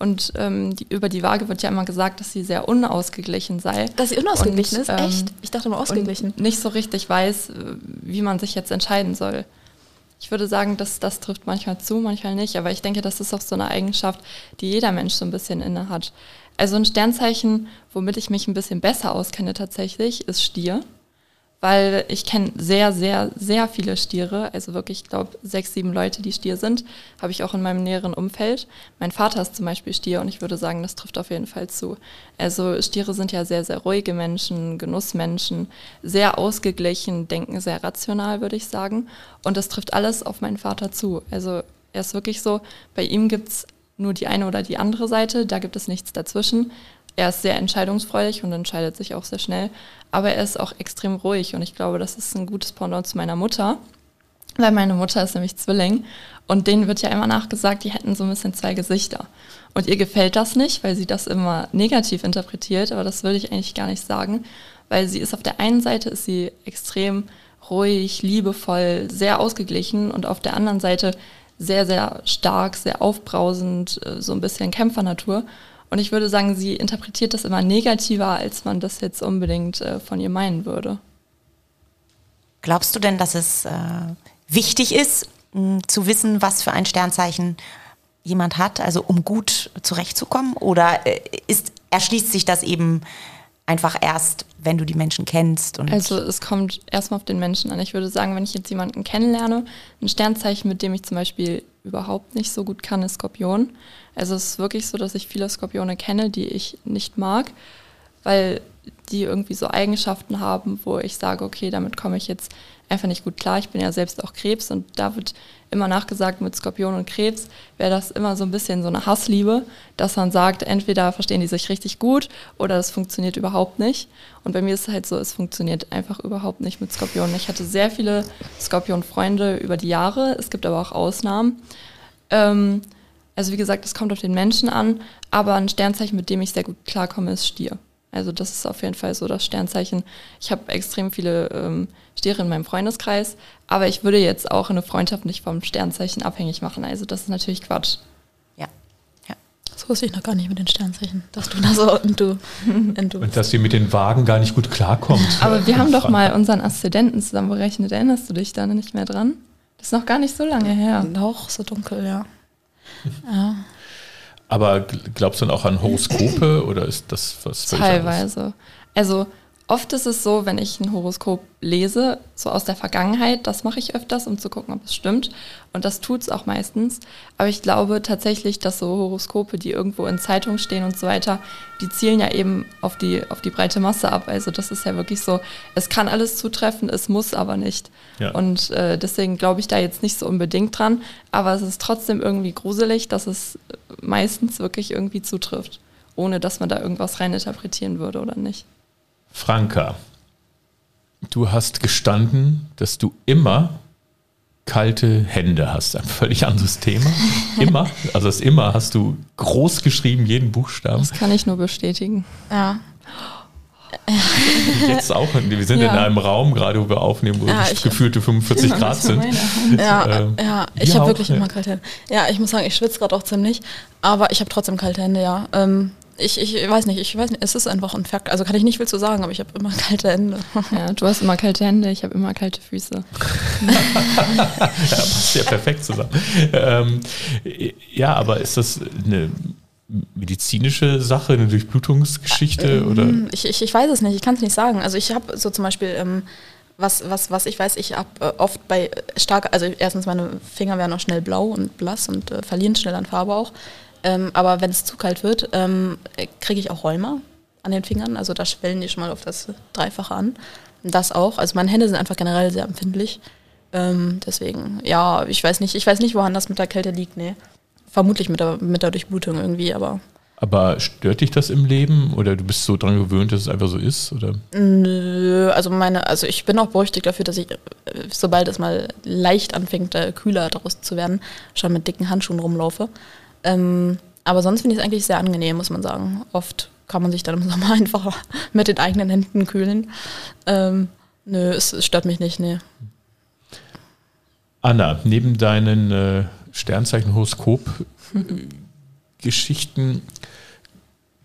Und ähm, die, über die Waage wird ja immer gesagt, dass sie sehr unausgeglichen sei. Dass sie unausgeglichen Und, ist? ähm, Echt? Ich dachte immer ausgeglichen. und nicht so richtig weiß, wie man sich jetzt entscheiden soll. Ich würde sagen, dass das trifft manchmal zu, manchmal nicht, aber ich denke, das ist auch so eine Eigenschaft, die jeder Mensch so ein bisschen inne hat. Also ein Sternzeichen, womit ich mich ein bisschen besser auskenne tatsächlich, ist Stier, weil ich kenne sehr, sehr, sehr viele Stiere, also wirklich, ich glaube, sechs, sieben Leute, die Stier sind, habe ich auch in meinem näheren Umfeld. Mein Vater ist zum Beispiel Stier und ich würde sagen, das trifft auf jeden Fall zu. Also Stiere sind ja sehr, sehr ruhige Menschen, Genussmenschen, sehr ausgeglichen, denken sehr rational, würde ich sagen. Und das trifft alles auf meinen Vater zu. Also er ist wirklich so, bei ihm gibt es nur die eine oder die andere Seite, da gibt es nichts dazwischen. Er ist sehr entscheidungsfreudig und entscheidet sich auch sehr schnell, aber er ist auch extrem ruhig und ich glaube, das ist ein gutes Pendant zu meiner Mutter, weil meine Mutter ist nämlich Zwilling und denen wird ja immer nachgesagt, die hätten so ein bisschen zwei Gesichter. Und ihr gefällt das nicht, weil sie das immer negativ interpretiert, aber das würde ich eigentlich gar nicht sagen, weil sie ist auf der einen Seite ist sie extrem ruhig, liebevoll, sehr ausgeglichen und auf der anderen Seite sehr, sehr stark, sehr aufbrausend, äh, so ein bisschen Kämpfernatur. Und ich würde sagen, sie interpretiert das immer negativer, als man das jetzt unbedingt äh, von ihr meinen würde. Glaubst du denn, dass es äh, wichtig ist, zu wissen, was für ein Sternzeichen jemand hat, also um gut zurechtzukommen? Oder äh, ist, erschließt sich das eben einfach erst, wenn du die Menschen kennst? Also es kommt erstmal auf den Menschen an. Ich würde sagen, wenn ich jetzt jemanden kennenlerne, ein Sternzeichen, mit dem ich zum Beispiel überhaupt nicht so gut kann, ist Skorpion. Also es ist wirklich so, dass ich viele Skorpione kenne, die ich nicht mag, weil die irgendwie so Eigenschaften haben, wo ich sage, okay, damit komme ich jetzt einfach nicht gut klar. Ich bin ja selbst auch Krebs und da wird immer nachgesagt, mit Skorpion und Krebs wäre das immer so ein bisschen so eine Hassliebe, dass man sagt, entweder verstehen die sich richtig gut oder es funktioniert überhaupt nicht. Und bei mir ist es halt so, es funktioniert einfach überhaupt nicht mit Skorpionen. Ich hatte sehr viele Skorpion-Freunde über die Jahre. Es gibt aber auch Ausnahmen. Ähm, also wie gesagt, es kommt auf den Menschen an, aber ein Sternzeichen, mit dem ich sehr gut klarkomme, ist Stier. Also das ist auf jeden Fall so das Sternzeichen. Ich habe extrem viele ähm, Stiere in meinem Freundeskreis, aber ich würde jetzt auch eine Freundschaft nicht vom Sternzeichen abhängig machen. Also das ist natürlich Quatsch. ja. ja. Das wusste ich noch gar nicht mit den Sternzeichen, dass du da so und du, und du Und dass sie mit den Wagen gar nicht gut klarkommt. Aber wir haben doch mal unseren Aszendenten zusammen berechnet. Erinnerst du dich da nicht mehr dran? Das ist noch gar nicht so lange her. doch so dunkel, ja. ja. Aber gl- glaubst du dann auch an Horoskope oder ist das was? Teilweise. Also oft ist es so, wenn ich ein Horoskop lese, so aus der Vergangenheit, das mache ich öfters, um zu gucken, ob es stimmt. Und das tut es auch meistens. Aber ich glaube tatsächlich, dass so Horoskope, die irgendwo in Zeitungen stehen und so weiter, die zielen ja eben auf die, auf die breite Masse ab. Also das ist ja wirklich so, es kann alles zutreffen, es muss aber nicht. Ja. Und äh, deswegen glaube ich da jetzt nicht so unbedingt dran. Aber es ist trotzdem irgendwie gruselig, dass es meistens wirklich irgendwie zutrifft. Ohne dass man da irgendwas reininterpretieren würde oder nicht. Franka, du hast gestanden, dass du immer kalte Hände hast. Ein völlig anderes Thema. Immer. Also das immer hast du groß geschrieben, jeden Buchstaben. Das kann ich nur bestätigen. Ja. Jetzt auch. Wir sind Ja. in einem Raum gerade, wo wir aufnehmen, wo Ja, es ich- gefühlte 45 Grad sind. Ja, Ähm, ja, ich habe wirklich ja. immer kalte Hände. Ja, ich muss sagen, ich schwitze gerade auch ziemlich, aber ich habe trotzdem kalte Hände, ja. Ähm, ich, ich weiß nicht, ich weiß nicht, es ist einfach ein Fakt. Also kann ich nicht viel zu sagen, aber ich habe immer kalte Hände. Ja, du hast immer kalte Hände, ich habe immer kalte Füße. Ja, passt ja perfekt zusammen. Ähm, ja, aber ist das eine medizinische Sache, eine Durchblutungsgeschichte oder? Hm, Ich, ich, ich weiß es nicht, ich kann es nicht sagen. Also ich habe so zum Beispiel, ähm, was, was, was ich weiß, ich habe äh, oft bei stark, also erstens meine Finger werden auch schnell blau und blass und äh, verlieren schnell an Farbe auch. Ähm, aber wenn es zu kalt wird, ähm, kriege ich auch Rheuma an den Fingern. Also da schwellen die schon mal auf das Dreifache an. Das auch. Also meine Hände sind einfach generell sehr empfindlich. Ähm, deswegen, ja, ich weiß nicht, ich weiß nicht, woran das mit der Kälte liegt, nee. Vermutlich mit der, mit der Durchblutung irgendwie, aber Aber stört dich das im Leben oder du bist so dran gewöhnt, dass es einfach so ist? Oder? Nö, also meine, also ich bin auch berüchtigt dafür, dass ich, äh, sobald es mal leicht anfängt, äh, kühler daraus zu werden, schon mit dicken Handschuhen rumlaufe. Ähm, aber sonst finde ich es eigentlich sehr angenehm, muss man sagen. Oft kann man sich dann im Sommer einfach mit den eigenen Händen kühlen. Ähm, nö, es, es, stört mich nicht, nee. Anna, neben deinen äh, Sternzeichen-Horoskop-Geschichten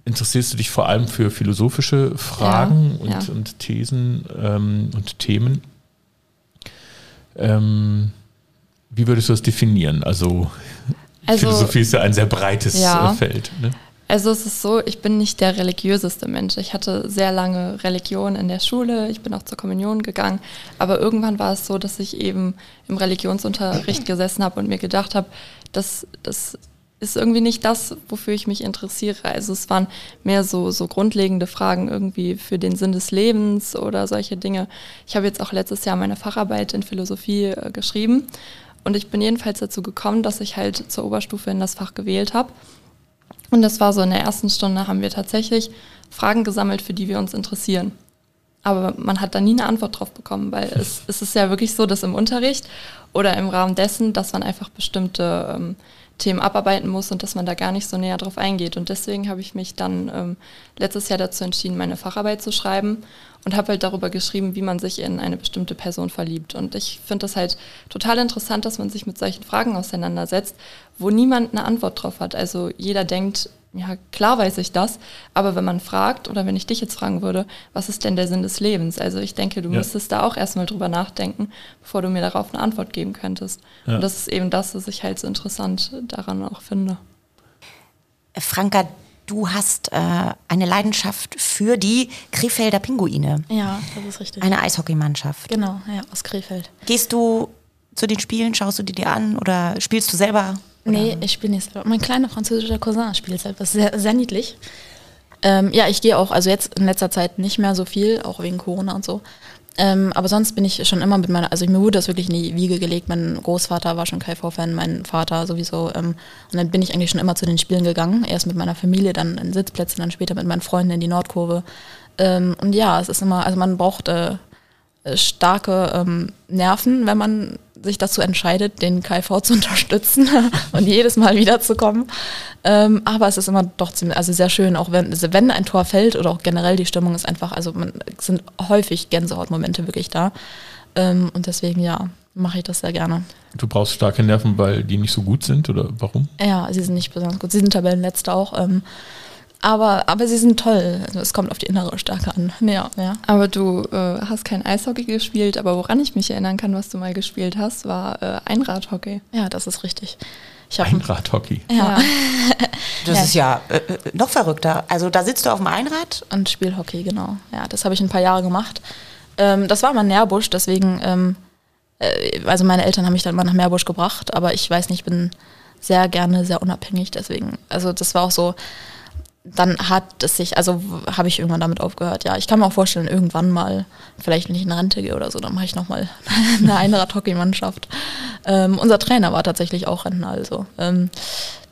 interessierst du dich vor allem für philosophische Fragen ja, und, ja. und, Thesen ähm, und Themen. Ähm, wie würdest du das definieren? Also, also Philosophie ist ja ein sehr breites ja. Äh, Feld. Ne? Also es ist so, ich bin nicht der religiöseste Mensch. Ich hatte sehr lange Religion in der Schule, ich bin auch zur Kommunion gegangen, aber irgendwann war es so, dass ich eben im Religionsunterricht gesessen habe und mir gedacht habe, dass das ist irgendwie nicht das, wofür ich mich interessiere. Also es waren mehr so, so grundlegende Fragen irgendwie für den Sinn des Lebens oder solche Dinge. Ich habe jetzt auch letztes Jahr meine Facharbeit in Philosophie äh, geschrieben und ich bin jedenfalls dazu gekommen, dass ich halt zur Oberstufe in das Fach gewählt habe. Und das war so in der ersten Stunde haben wir tatsächlich Fragen gesammelt, für die wir uns interessieren. Aber man hat da nie eine Antwort drauf bekommen, weil es, es ist ja wirklich so, dass im Unterricht oder im Rahmen dessen, dass man einfach bestimmte ähm, Themen abarbeiten muss und dass man da gar nicht so näher drauf eingeht. Und deswegen habe ich mich dann ähm, letztes Jahr dazu entschieden, meine Facharbeit zu schreiben und habe halt darüber geschrieben, wie man sich in eine bestimmte Person verliebt. Und ich finde das halt total interessant, dass man sich mit solchen Fragen auseinandersetzt, wo niemand eine Antwort drauf hat. Also jeder denkt, ja, klar weiß ich das, aber wenn man fragt oder wenn ich dich jetzt fragen würde, was ist denn der Sinn des Lebens? Also ich denke, du ja. müsstest da auch erstmal drüber nachdenken, bevor du mir darauf eine Antwort geben könntest. Ja. Und das ist eben das, was ich halt so interessant daran auch finde. Franka, du hast äh, eine Leidenschaft für die Krefelder Pinguine. Ja, das ist richtig. Eine Eishockeymannschaft. Genau, ja, aus Krefeld. Gehst du zu den Spielen, schaust du die dir an oder spielst du selber oder? Nee, ich spiele nicht selber. Mein kleiner französischer Cousin spielt selber. Sehr, sehr niedlich. Ähm, ja, ich gehe auch, also jetzt in letzter Zeit nicht mehr so viel, auch wegen Corona und so. Ähm, aber sonst bin ich schon immer mit meiner, also mir wurde das wirklich in die Wiege gelegt. Mein Großvater war schon KV-Fan, mein Vater sowieso. Ähm, und dann bin ich eigentlich schon immer zu den Spielen gegangen. Erst mit meiner Familie, dann in Sitzplätzen, dann später mit meinen Freunden in die Nordkurve. Ähm, und ja, es ist immer, also man braucht äh, starke ähm, Nerven, wenn man sich dazu entscheidet, den KV zu unterstützen und jedes Mal wiederzukommen. Ähm, aber es ist immer doch ziemlich, also sehr schön, auch wenn, also wenn ein Tor fällt oder auch generell die Stimmung ist einfach, also man, sind häufig Gänsehautmomente wirklich da. Ähm, und deswegen, ja, mache ich das sehr gerne. Du brauchst starke Nerven, weil die nicht so gut sind oder warum? Ja, sie sind nicht besonders gut. Sie sind Tabellenletzte auch. Ähm, aber, aber sie sind toll. Also es kommt auf die innere Stärke an. Ja, ja. Aber du äh, hast kein Eishockey gespielt, aber woran ich mich erinnern kann, was du mal gespielt hast, war äh, Einradhockey. Ja, das ist richtig. Einradhockey. Ja. Das ja. ist ja äh, äh, noch verrückter. Also da sitzt du auf dem Einrad? Und Spielhockey, genau. Ja, das habe ich ein paar Jahre gemacht. Ähm, das war mal Nährbusch, deswegen, ähm, äh, also meine Eltern haben mich dann mal nach Meerbusch gebracht, aber ich weiß nicht, ich bin sehr gerne sehr unabhängig, deswegen, also das war auch so, dann hat es sich, also habe ich irgendwann damit aufgehört. Ja, ich kann mir auch vorstellen, irgendwann mal, vielleicht wenn ich in Rente gehe oder so, dann mache ich nochmal eine Einrad-Hockey-Mannschaft. Ähm, unser Trainer war tatsächlich auch Rentner, also ähm,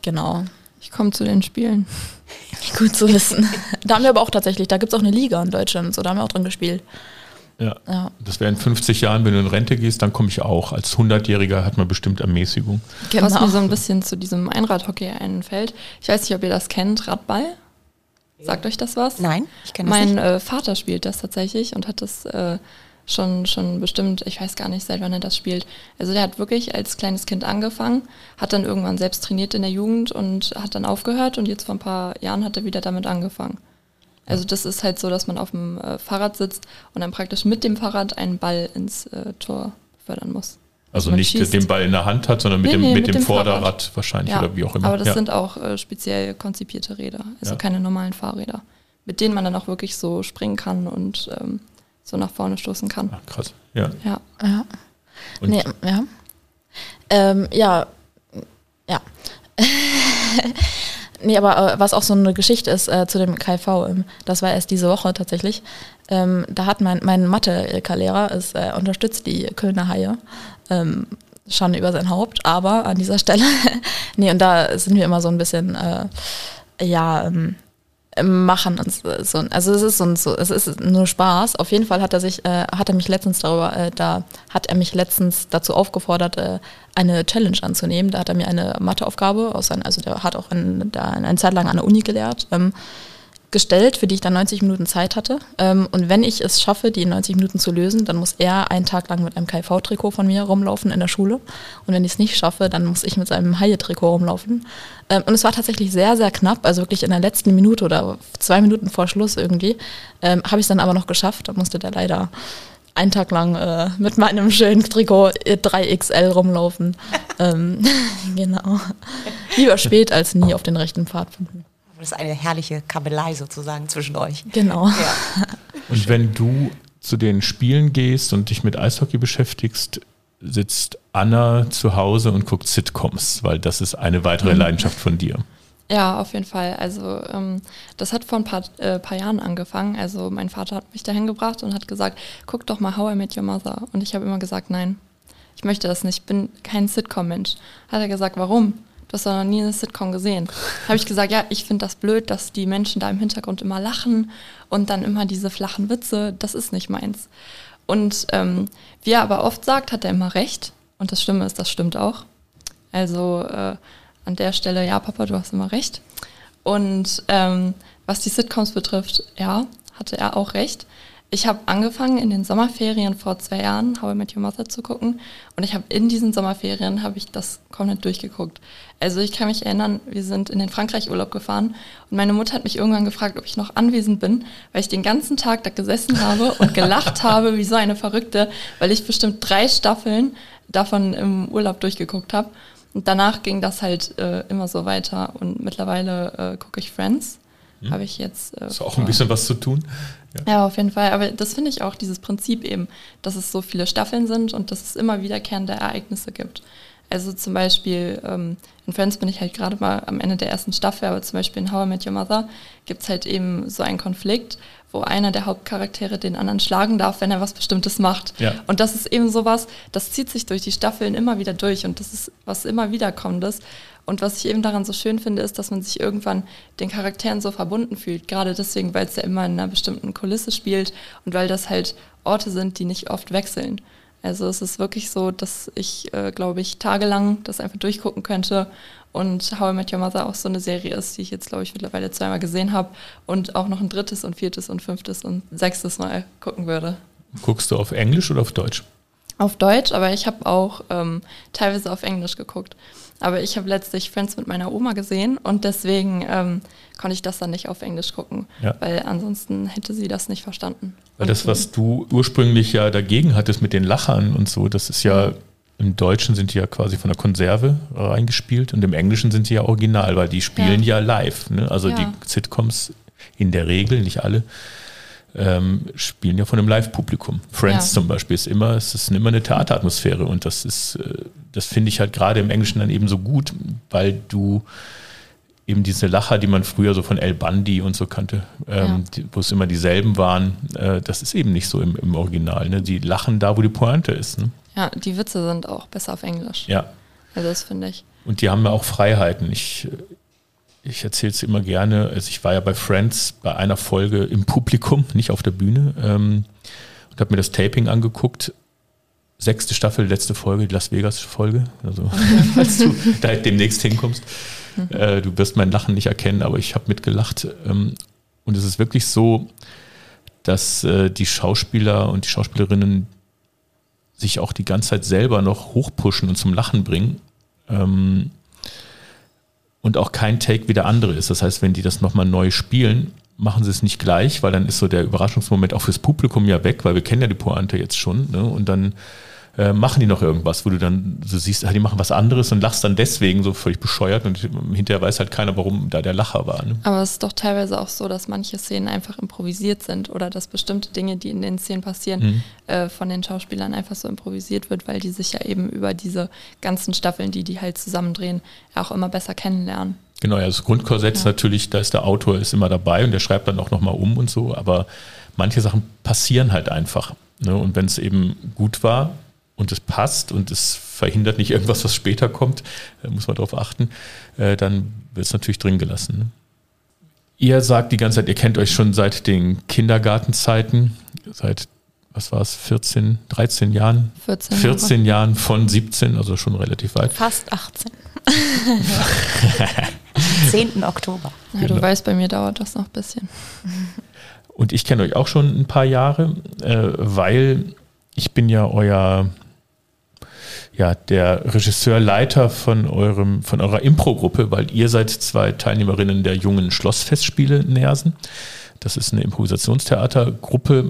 genau. Ich komme zu den Spielen. Gut zu wissen. Da haben wir aber auch tatsächlich, da gibt es auch eine Liga in Deutschland, so da haben wir auch drin gespielt. Ja. ja. Das wäre in 50 Jahren, wenn du in Rente gehst, dann komme ich auch. Als 100-Jähriger hat man bestimmt Ermäßigung. Genau. Was mir so ein bisschen zu diesem Einradhockey einfällt. Ich weiß nicht, ob ihr das kennt, Radball. Sagt euch das was? Nein, ich kenne das mein, nicht. Mein äh, Vater spielt das tatsächlich und hat das äh, schon, schon bestimmt, ich weiß gar nicht, seit wann er das spielt. Also der hat wirklich als kleines Kind angefangen, hat dann irgendwann selbst trainiert in der Jugend und hat dann aufgehört und jetzt vor ein paar Jahren hat er wieder damit angefangen. Also das ist halt so, dass man auf dem äh, Fahrrad sitzt und dann praktisch mit dem Fahrrad einen Ball ins äh, Tor fördern muss. Also, also nicht schießt. den Ball in der Hand hat, sondern mit nee, dem, nee, mit, mit dem, Vorderrad Fahrrad. wahrscheinlich ja, oder wie auch immer. Aber das ja. sind auch äh, speziell konzipierte Räder, also ja. keine normalen Fahrräder, mit denen man dann auch wirklich so springen kann und ähm, so nach vorne stoßen kann. Ach, krass, ja. Ja. Ja. Nee, ja. Ähm, ja. Ja. Nee, aber äh, was auch so eine Geschichte ist äh, zu dem KV, ähm, das war erst diese Woche tatsächlich. Ähm, da hat mein, mein Mathe-LK-Lehrer, es äh, unterstützt die Kölner Haie. Ähm, Schande über sein Haupt, aber an dieser Stelle, nee, und da sind wir immer so ein bisschen, äh, ja, ähm, machen und so. Also es ist so, so, es ist nur Spaß. Auf jeden Fall hat er sich, äh, hat er mich letztens darüber, äh, da hat er mich letztens dazu aufgefordert, äh, eine Challenge anzunehmen. Da hat er mir eine Matheaufgabe aus seinem, also der hat auch in, da eine Zeit lang an der Uni gelehrt. Ähm, gestellt, für die ich dann 90 Minuten Zeit hatte. Ähm, und wenn ich es schaffe, die 90 Minuten zu lösen, dann muss er einen Tag lang mit einem KV-Trikot von mir rumlaufen in der Schule. Und wenn ich es nicht schaffe, dann muss ich mit seinem Haie-Trikot rumlaufen. Ähm, und es war tatsächlich sehr, sehr knapp, also wirklich in der letzten Minute oder zwei Minuten vor Schluss irgendwie, ähm, habe ich es dann aber noch geschafft. Da musste der leider einen Tag lang äh, mit meinem schönen Trikot 3XL rumlaufen. ähm, genau. Lieber spät als nie auf den rechten Pfad finden. Das ist eine herrliche Kabelei sozusagen zwischen euch. Genau. Ja. Und wenn du zu den Spielen gehst und dich mit Eishockey beschäftigst, sitzt Anna zu Hause und guckt Sitcoms, weil das ist eine weitere Leidenschaft von dir. Ja, auf jeden Fall. Also ähm, das hat vor ein paar, äh, paar Jahren angefangen. Also mein Vater hat mich dahin gebracht und hat gesagt, guck doch mal How I Met Your Mother. Und ich habe immer gesagt, nein, ich möchte das nicht, ich bin kein Sitcom-Mensch. Hat er gesagt, warum? Du hast doch noch nie eine Sitcom gesehen. Habe ich gesagt, ja, ich finde das blöd, dass die Menschen da im Hintergrund immer lachen und dann immer diese flachen Witze. Das ist nicht meins. Und ähm, wie er aber oft sagt, hat er immer recht. Und das Stimme ist, das stimmt auch. Also äh, an der Stelle, ja, Papa, du hast immer recht. Und ähm, was die Sitcoms betrifft, ja, hatte er auch recht. Ich habe angefangen in den Sommerferien vor zwei Jahren How I Met Your Mother zu gucken und ich habe in diesen Sommerferien habe ich das komplett durchgeguckt. Also ich kann mich erinnern, wir sind in den Frankreich Urlaub gefahren und meine Mutter hat mich irgendwann gefragt, ob ich noch anwesend bin, weil ich den ganzen Tag da gesessen habe und gelacht habe wie so eine Verrückte, weil ich bestimmt drei Staffeln davon im Urlaub durchgeguckt habe. Und danach ging das halt äh, immer so weiter und mittlerweile äh, gucke ich Friends. Hm. Habe ich jetzt. Äh, ist auch ein bisschen was zu tun. Ja. ja, auf jeden Fall. Aber das finde ich auch, dieses Prinzip eben, dass es so viele Staffeln sind und dass es immer wiederkehrende Ereignisse gibt. Also zum Beispiel ähm, in Friends bin ich halt gerade mal am Ende der ersten Staffel, aber zum Beispiel in How I Met Your Mother gibt es halt eben so einen Konflikt, wo einer der Hauptcharaktere den anderen schlagen darf, wenn er was Bestimmtes macht. Ja. Und das ist eben sowas, das zieht sich durch die Staffeln immer wieder durch und das ist was immer wiederkommendes. Und was ich eben daran so schön finde, ist, dass man sich irgendwann den Charakteren so verbunden fühlt. Gerade deswegen, weil es ja immer in einer bestimmten Kulisse spielt und weil das halt Orte sind, die nicht oft wechseln. Also es ist wirklich so, dass ich, äh, glaube ich, tagelang das einfach durchgucken könnte und How I Met Your Mother auch so eine Serie ist, die ich jetzt, glaube ich, mittlerweile zweimal gesehen habe und auch noch ein drittes und viertes und fünftes und sechstes Mal gucken würde. Guckst du auf Englisch oder auf Deutsch? Auf Deutsch, aber ich habe auch ähm, teilweise auf Englisch geguckt. Aber ich habe letztlich Friends mit meiner Oma gesehen und deswegen ähm, konnte ich das dann nicht auf Englisch gucken, ja. weil ansonsten hätte sie das nicht verstanden. Weil das, was du ursprünglich ja dagegen hattest mit den Lachern und so, das ist ja im Deutschen sind die ja quasi von der Konserve reingespielt und im Englischen sind sie ja original, weil die spielen ja, ja live. Ne? Also ja. die Sitcoms in der Regel, nicht alle, ähm, spielen ja von einem Live-Publikum. Friends ja. zum Beispiel ist immer, es ist immer eine Theateratmosphäre und das ist, äh, das finde ich halt gerade im Englischen dann eben so gut, weil du eben diese Lacher, die man früher so von El Bundy und so kannte, ähm, ja. wo es immer dieselben waren, äh, das ist eben nicht so im, im Original. Ne? Die lachen da, wo die Pointe ist. Ne? Ja, die Witze sind auch besser auf Englisch. Ja. Also das finde ich. Und die haben ja auch Freiheiten. Ich, ich erzähle es immer gerne. Also ich war ja bei Friends bei einer Folge im Publikum, nicht auf der Bühne, ähm, und habe mir das Taping angeguckt. Sechste Staffel, letzte Folge, die Las Vegas-Folge. Also, falls du da demnächst hinkommst. Äh, du wirst mein Lachen nicht erkennen, aber ich habe mitgelacht. Ähm, und es ist wirklich so, dass äh, die Schauspieler und die Schauspielerinnen sich auch die ganze Zeit selber noch hochpushen und zum Lachen bringen. Ähm, und auch kein Take wie der andere ist. Das heißt, wenn die das nochmal neu spielen, machen sie es nicht gleich, weil dann ist so der Überraschungsmoment auch fürs Publikum ja weg, weil wir kennen ja die Pointe jetzt schon. Ne? Und dann äh, machen die noch irgendwas, wo du dann so siehst, ah, die machen was anderes und lachst dann deswegen so völlig bescheuert und hinterher weiß halt keiner, warum da der Lacher war. Ne? Aber es ist doch teilweise auch so, dass manche Szenen einfach improvisiert sind oder dass bestimmte Dinge, die in den Szenen passieren, mhm. äh, von den Schauspielern einfach so improvisiert wird, weil die sich ja eben über diese ganzen Staffeln, die die halt zusammendrehen, auch immer besser kennenlernen. Genau, ja, das Grundkorsett ja. natürlich, da ist der Autor ist immer dabei und der schreibt dann auch nochmal um und so, aber manche Sachen passieren halt einfach. Ne? Und wenn es eben gut war, und es passt und es verhindert nicht irgendwas, was später kommt, da muss man darauf achten, äh, dann wird es natürlich drin gelassen. Ne? Ihr sagt die ganze Zeit, ihr kennt euch schon seit den Kindergartenzeiten, seit, was war es, 14, 13 Jahren? 14, 14 Jahren von 17, also schon relativ weit. Fast 18. 10. Oktober. Ja, du Genau. weißt, bei mir dauert das noch ein bisschen. Und ich kenne euch auch schon ein paar Jahre, äh, weil ich bin ja euer, ja, der Regisseur, Leiter von eurem, von eurer Impro-Gruppe, weil ihr seid zwei Teilnehmerinnen der jungen Schlossfestspiele Nersen. Das ist eine Improvisationstheatergruppe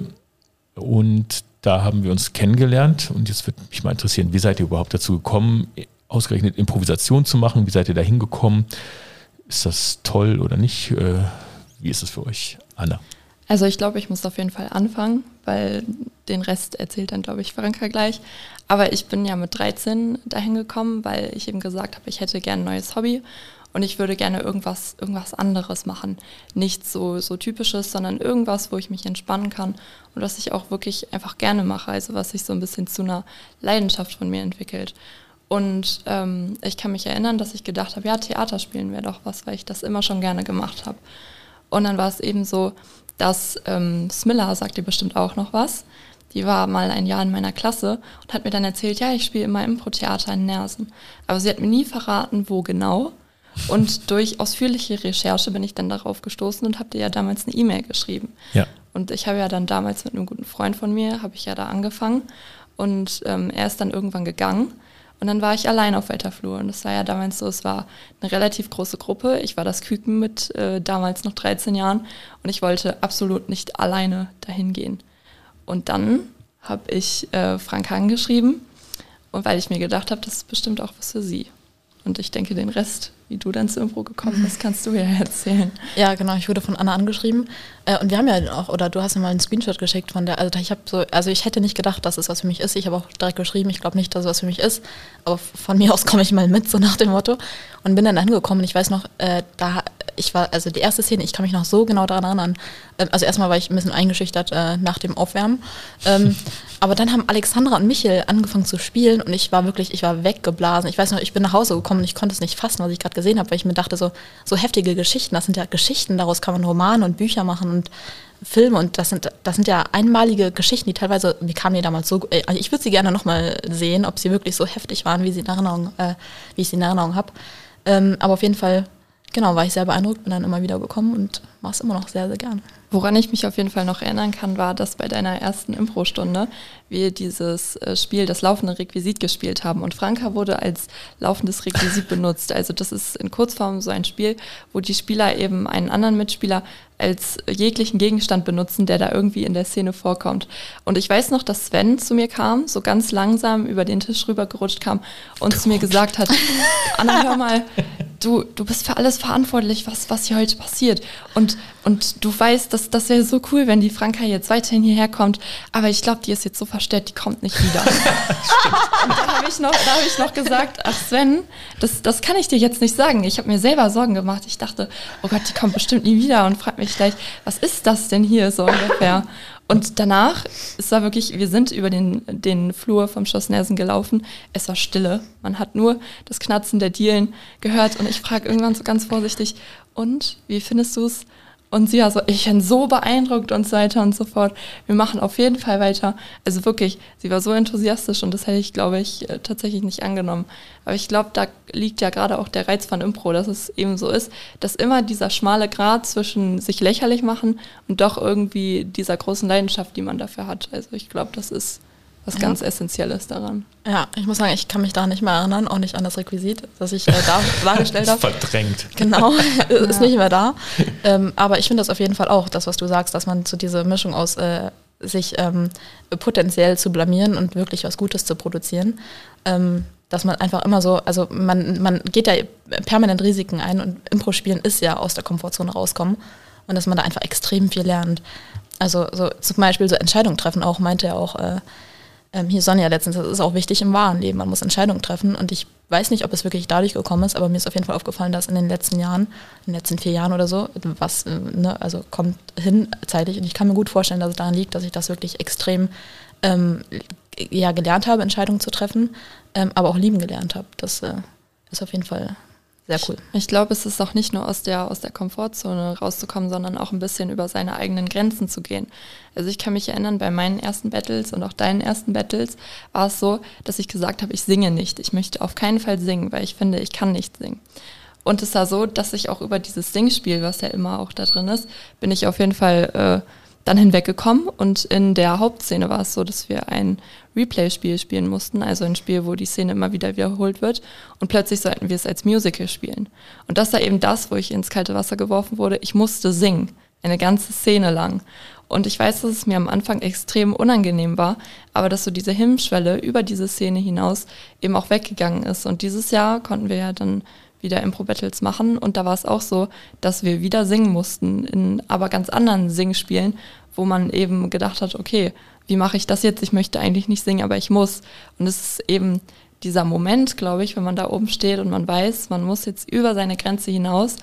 und da haben wir uns kennengelernt und jetzt würde mich mal interessieren, wie seid ihr überhaupt dazu gekommen, ausgerechnet Improvisation zu machen? Wie seid ihr da hingekommen? Ist das toll oder nicht? Äh, Wie ist es für euch, Anna? Also ich glaube, ich muss auf jeden Fall anfangen, weil den Rest erzählt dann, glaube ich, Franka gleich. Aber ich bin ja mit 13 dahin gekommen, weil ich eben gesagt habe, ich hätte gerne ein neues Hobby und ich würde gerne irgendwas, irgendwas anderes machen. Nichts so, so typisches, sondern irgendwas, wo ich mich entspannen kann und was ich auch wirklich einfach gerne mache. Also was sich so ein bisschen zu einer Leidenschaft von mir entwickelt. Und ähm, ich kann mich erinnern, dass ich gedacht habe, ja, Theater spielen wäre doch was, weil ich das immer schon gerne gemacht habe. Und dann war es eben so, dass ähm, Smilla, sagt ihr bestimmt auch noch was, die war mal ein Jahr in meiner Klasse und hat mir dann erzählt, ja, ich spiele immer Impro-Theater in Nersen. Aber sie hat mir nie verraten, wo genau. Und durch ausführliche Recherche bin ich dann darauf gestoßen und habe dir ja damals eine E-Mail geschrieben. Ja. Und ich habe ja dann damals mit einem guten Freund von mir, habe ich ja da angefangen. Und ähm, er ist dann irgendwann gegangen. Und dann war ich allein auf weiter Flur. Und das war ja damals so, es war eine relativ große Gruppe. Ich war das Küken mit äh, damals noch 13 Jahren. Und ich wollte absolut nicht alleine dahin gehen. Und dann habe ich äh, Frank angeschrieben. Und weil ich mir gedacht habe, das ist bestimmt auch was für sie. Und ich denke, den Rest, wie du dann zu Impro gekommen bist, kannst du ja erzählen. Ja, genau, ich wurde von Anna angeschrieben. Äh, und wir haben ja auch, oder du hast mir mal einen Screenshot geschickt von der, also ich habe so, also ich hätte nicht gedacht, dass es was für mich ist. Ich habe auch direkt geschrieben, ich glaube nicht, dass es was für mich ist. Aber von mir aus komme ich mal mit, so nach dem Motto. Und bin dann angekommen. Ich weiß noch, äh, da, ich war, also die erste Szene, ich kann mich noch so genau daran erinnern. Ähm, also erstmal war ich ein bisschen eingeschüchtert äh, nach dem Aufwärmen. Ähm, aber dann haben Alexandra und Michel angefangen zu spielen und ich war wirklich, ich war weggeblasen. Ich weiß noch, ich bin nach Hause gekommen und ich konnte es nicht fassen, was ich gerade gesehen habe, weil ich mir dachte, so, so heftige Geschichten, das sind ja Geschichten, daraus kann man Romane und Bücher machen und Filme und das sind, das sind ja einmalige Geschichten, die teilweise, mir kamen die damals so, äh, also ich würde sie gerne nochmal sehen, ob sie wirklich so heftig waren, wie, sie in Erinnerung, äh, wie ich sie in Erinnerung habe. Ähm, aber auf jeden Fall, genau, war ich sehr beeindruckt, bin dann immer wieder gekommen und mache es immer noch sehr, sehr gern. Woran ich mich auf jeden Fall noch erinnern kann, war, dass bei deiner ersten Impro-Stunde wir dieses äh, Spiel, das laufende Requisit gespielt haben. Und Franka wurde als laufendes Requisit benutzt. Also das ist in Kurzform so ein Spiel, wo die Spieler eben einen anderen Mitspieler als jeglichen Gegenstand benutzen, der da irgendwie in der Szene vorkommt. Und ich weiß noch, dass Sven zu mir kam, so ganz langsam über den Tisch rübergerutscht kam und zu mir gesagt hat, Anna, hör mal, du, du bist für alles verantwortlich, was, was hier heute passiert. Und, und du weißt, dass das wäre so cool, wenn die Franka jetzt weiterhin hierher kommt. Aber ich glaube, die ist jetzt so verstellt, die kommt nicht wieder. und da habe ich, noch- da hab ich noch gesagt, ach Sven, das, das kann ich dir jetzt nicht sagen. Ich habe mir selber Sorgen gemacht. Ich dachte, oh Gott, die kommt bestimmt nie wieder und fragt mich gleich, was ist das denn hier so ungefähr? Und danach, es war wirklich, wir sind über den, den Flur vom Schloss Nersen gelaufen. Es war Stille. Man hat nur das Knatzen der Dielen gehört. Und ich frage irgendwann so ganz vorsichtig, und wie findest du es? Und sie war so, ich bin so beeindruckt und so weiter und so fort. Wir machen auf jeden Fall weiter. Also wirklich, sie war so enthusiastisch und das hätte ich, glaube ich, äh, tatsächlich nicht angenommen. Aber ich glaube, da liegt ja gerade auch der Reiz von Impro, dass es eben so ist, dass immer dieser schmale Grat zwischen sich lächerlich machen und doch irgendwie dieser großen Leidenschaft, die man dafür hat. Also ich glaube, das ist was Ja. ganz Essentielles daran. Ja, ich muss sagen, ich kann mich da nicht mehr erinnern, auch nicht an das Requisit, das ich äh, da dargestellt habe. Verdrängt. Genau, ist nicht mehr da. Ähm, aber ich finde das auf jeden Fall auch, das, was du sagst, dass man so diese Mischung aus äh, sich ähm, potenziell zu blamieren und wirklich was Gutes zu produzieren, ähm, dass man einfach immer so, also man, man geht ja permanent Risiken ein und Impro-Spielen ist ja aus der Komfortzone rauskommen und dass man da einfach extrem viel lernt. Also so zum Beispiel so Entscheidungen treffen auch, meinte er auch, äh, ähm, hier Sonja letztens, das ist auch wichtig im wahren Leben, man muss Entscheidungen treffen. Und ich weiß nicht, ob es wirklich dadurch gekommen ist, aber mir ist auf jeden Fall aufgefallen, dass in den letzten Jahren, in den letzten vier Jahren oder so, was, äh, ne, also kommt hin zeitlich. Und ich kann mir gut vorstellen, dass es daran liegt, dass ich das wirklich extrem ähm, ja, gelernt habe, Entscheidungen zu treffen, ähm, aber auch lieben gelernt habe. Das äh, ist auf jeden Fall sehr cool. Ich glaube, es ist auch nicht nur aus der, aus der Komfortzone rauszukommen, sondern auch ein bisschen über seine eigenen Grenzen zu gehen. Also ich kann mich erinnern, bei meinen ersten Battles und auch deinen ersten Battles war es so, dass ich gesagt habe, ich singe nicht. Ich möchte auf keinen Fall singen, weil ich finde, ich kann nicht singen. Und es war so, dass ich auch über dieses Singspiel, was ja immer auch da drin ist, bin ich auf jeden Fall äh, dann hinweggekommen und in der Hauptszene war es so, dass wir ein Replay-Spiel spielen mussten, also ein Spiel, wo die Szene immer wieder wiederholt wird und plötzlich sollten wir es als Musical spielen. Und das war eben das, wo ich ins kalte Wasser geworfen wurde. Ich musste singen, eine ganze Szene lang. Und ich weiß, dass es mir am Anfang extrem unangenehm war, aber dass so diese Hemmschwelle über diese Szene hinaus eben auch weggegangen ist. Und dieses Jahr konnten wir ja dann wieder Impro-Battles machen. Und da war es auch so, dass wir wieder singen mussten, in aber ganz anderen Singspielen, wo man eben gedacht hat, okay, wie mache ich das jetzt? Ich möchte eigentlich nicht singen, aber ich muss. Und es ist eben dieser Moment, glaube ich, wenn man da oben steht und man weiß, man muss jetzt über seine Grenze hinaus,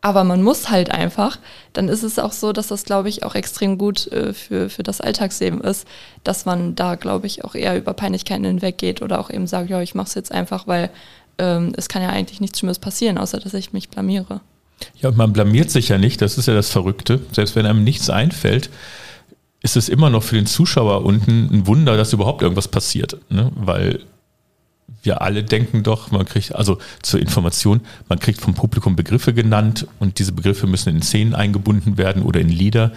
aber man muss halt einfach, dann ist es auch so, dass das, glaube ich, auch extrem gut äh, für, für das Alltagsleben ist, dass man da, glaube ich, auch eher über Peinlichkeiten hinweggeht oder auch eben sagt, ja, ich mache es jetzt einfach, weil ähm, es kann ja eigentlich nichts Schlimmes passieren, außer dass ich mich blamiere. Ja, und man blamiert sich ja nicht, das ist ja das Verrückte. Selbst wenn einem nichts einfällt, ist es immer noch für den Zuschauer unten ein Wunder, dass überhaupt irgendwas passiert. Ne? Weil wir alle denken doch, man kriegt, also zur Information, man kriegt vom Publikum Begriffe genannt und diese Begriffe müssen in Szenen eingebunden werden oder in Lieder.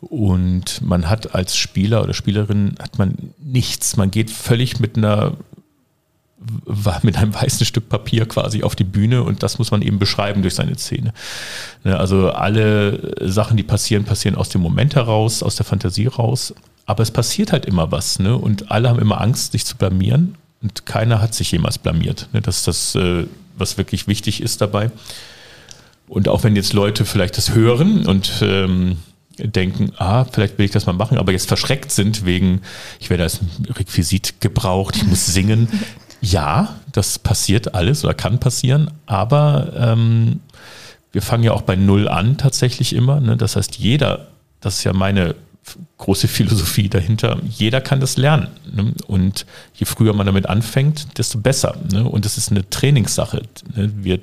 Und man hat als Spieler oder Spielerin hat man nichts. Man geht völlig mit einer war mit einem weißen Stück Papier quasi auf die Bühne und das muss man eben beschreiben durch seine Szene. Ne, also alle Sachen, die passieren, passieren aus dem Moment heraus, aus der Fantasie raus. Aber es passiert halt immer was, ne? Und alle haben immer Angst, sich zu blamieren. Und keiner hat sich jemals blamiert. Ne? Das ist das, äh, was wirklich wichtig ist dabei. Und auch wenn jetzt Leute vielleicht das hören und ähm, denken, ah, vielleicht will ich das mal machen, aber jetzt verschreckt sind wegen, ich werde als Requisit gebraucht, ich muss singen, ja, das passiert alles oder kann passieren, aber ähm, wir fangen ja auch bei Null an tatsächlich immer. Ne? Das heißt, jeder, das ist ja meine große Philosophie dahinter, jeder kann das lernen. Ne? Und je früher man damit anfängt, desto besser. Ne? Und das ist eine Trainingssache. Ne? Wir,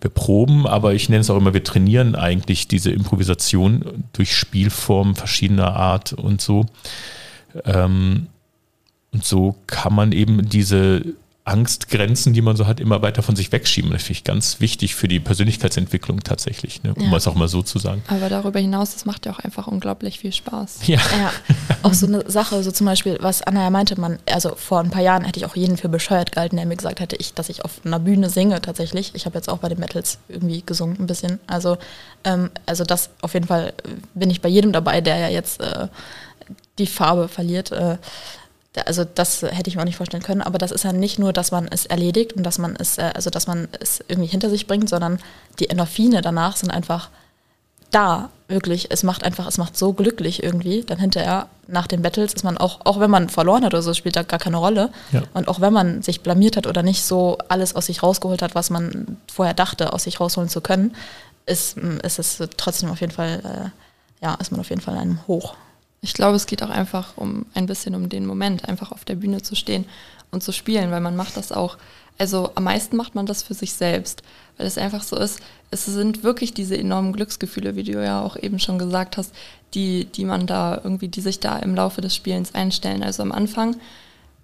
wir proben, aber ich nenne es auch immer, wir trainieren eigentlich diese Improvisation durch Spielformen verschiedener Art und so. Ähm, und so kann man eben diese Angstgrenzen, die man so hat, immer weiter von sich wegschieben. Das finde ich ganz wichtig für die Persönlichkeitsentwicklung tatsächlich, ne? um ja. es auch mal so zu sagen. Aber darüber hinaus, das macht ja auch einfach unglaublich viel Spaß. Ja. ja. Auch so eine Sache, so zum Beispiel, was Anna ja meinte, man, also vor ein paar Jahren hätte ich auch jeden für bescheuert gehalten, der mir gesagt hätte, ich, dass ich auf einer Bühne singe tatsächlich. Ich habe jetzt auch bei den Metals irgendwie gesungen ein bisschen. Also, ähm, also das auf jeden Fall bin ich bei jedem dabei, der ja jetzt äh, die Farbe verliert. Äh, also das hätte ich mir auch nicht vorstellen können, aber das ist ja nicht nur, dass man es erledigt und dass man es, äh, also dass man es irgendwie hinter sich bringt, sondern die Endorphine danach sind einfach da, wirklich. Es macht einfach, es macht so glücklich irgendwie. Dann hinterher, nach den Battles, ist man auch, auch wenn man verloren hat oder so, spielt da gar keine Rolle. Ja. Und auch wenn man sich blamiert hat oder nicht so alles aus sich rausgeholt hat, was man vorher dachte, aus sich rausholen zu können, ist, ist es trotzdem auf jeden Fall, äh, ja, ist man auf jeden Fall in einem Hoch. Ich glaube, es geht auch einfach um ein bisschen um den Moment, einfach auf der Bühne zu stehen und zu spielen, weil man macht das auch, also am meisten macht man das für sich selbst, weil es einfach so ist, es sind wirklich diese enormen Glücksgefühle, wie du ja auch eben schon gesagt hast, die, die man da irgendwie, die sich da im Laufe des Spielens einstellen. Also am Anfang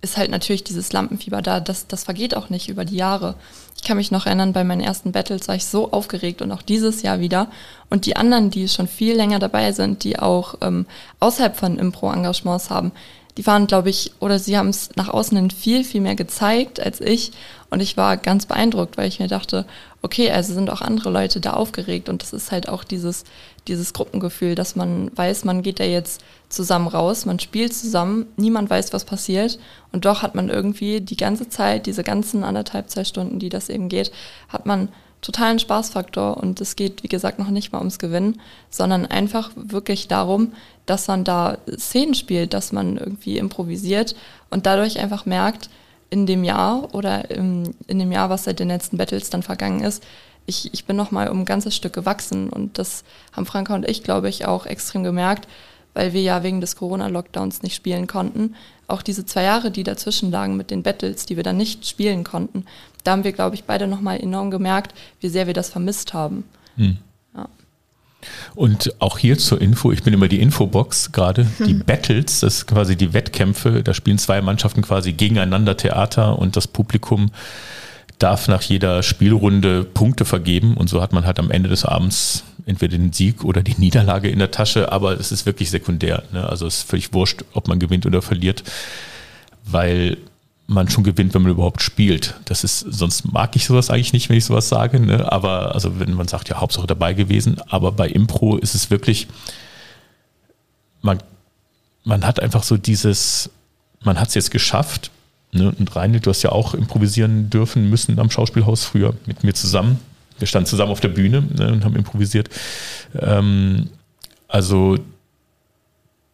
ist halt natürlich dieses Lampenfieber da, das, das vergeht auch nicht über die Jahre. Ich kann mich noch erinnern, bei meinen ersten Battles war ich so aufgeregt und auch dieses Jahr wieder. Und die anderen, die schon viel länger dabei sind, die auch ähm, außerhalb von Impro-Engagements haben, die waren, glaube ich, oder sie haben es nach außen hin viel, viel mehr gezeigt als ich. Und ich war ganz beeindruckt, weil ich mir dachte, okay, also sind auch andere Leute da aufgeregt. Und das ist halt auch dieses, dieses Gruppengefühl, dass man weiß, man geht da jetzt zusammen raus, man spielt zusammen, niemand weiß, was passiert. Und doch hat man irgendwie die ganze Zeit, diese ganzen anderthalb, zwei Stunden, die das eben geht, hat man totalen Spaßfaktor und es geht, wie gesagt, noch nicht mal ums Gewinnen, sondern einfach wirklich darum, dass man da Szenen spielt, dass man irgendwie improvisiert und dadurch einfach merkt, in dem Jahr oder im, in dem Jahr, was seit den letzten Battles dann vergangen ist, ich, ich bin noch mal um ein ganzes Stück gewachsen und das haben Franka und ich, glaube ich, auch extrem gemerkt, weil wir ja wegen des Corona-Lockdowns nicht spielen konnten. Auch diese zwei Jahre, die dazwischen lagen mit den Battles, die wir dann nicht spielen konnten, da haben wir, glaube ich, beide nochmal enorm gemerkt, wie sehr wir das vermisst haben. Hm. Und auch hier zur Info, ich bin immer die Infobox gerade, die hm. Battles, das ist quasi die Wettkämpfe, da spielen zwei Mannschaften quasi gegeneinander Theater und das Publikum darf nach jeder Spielrunde Punkte vergeben und so hat man halt am Ende des Abends entweder den Sieg oder die Niederlage in der Tasche, aber es ist wirklich sekundär. Ne? Also es ist völlig wurscht, ob man gewinnt oder verliert, weil man schon gewinnt, wenn man überhaupt spielt. Das ist, sonst mag ich sowas eigentlich nicht, wenn ich sowas sage, ne? aber also wenn man sagt, ja, Hauptsache dabei gewesen, aber bei Impro ist es wirklich, man, man hat einfach so dieses, man hat es jetzt geschafft, Ne? Und Reinl, du hast ja auch improvisieren dürfen müssen am Schauspielhaus früher mit mir zusammen. Wir standen zusammen auf der Bühne ne, und haben improvisiert. Ähm, also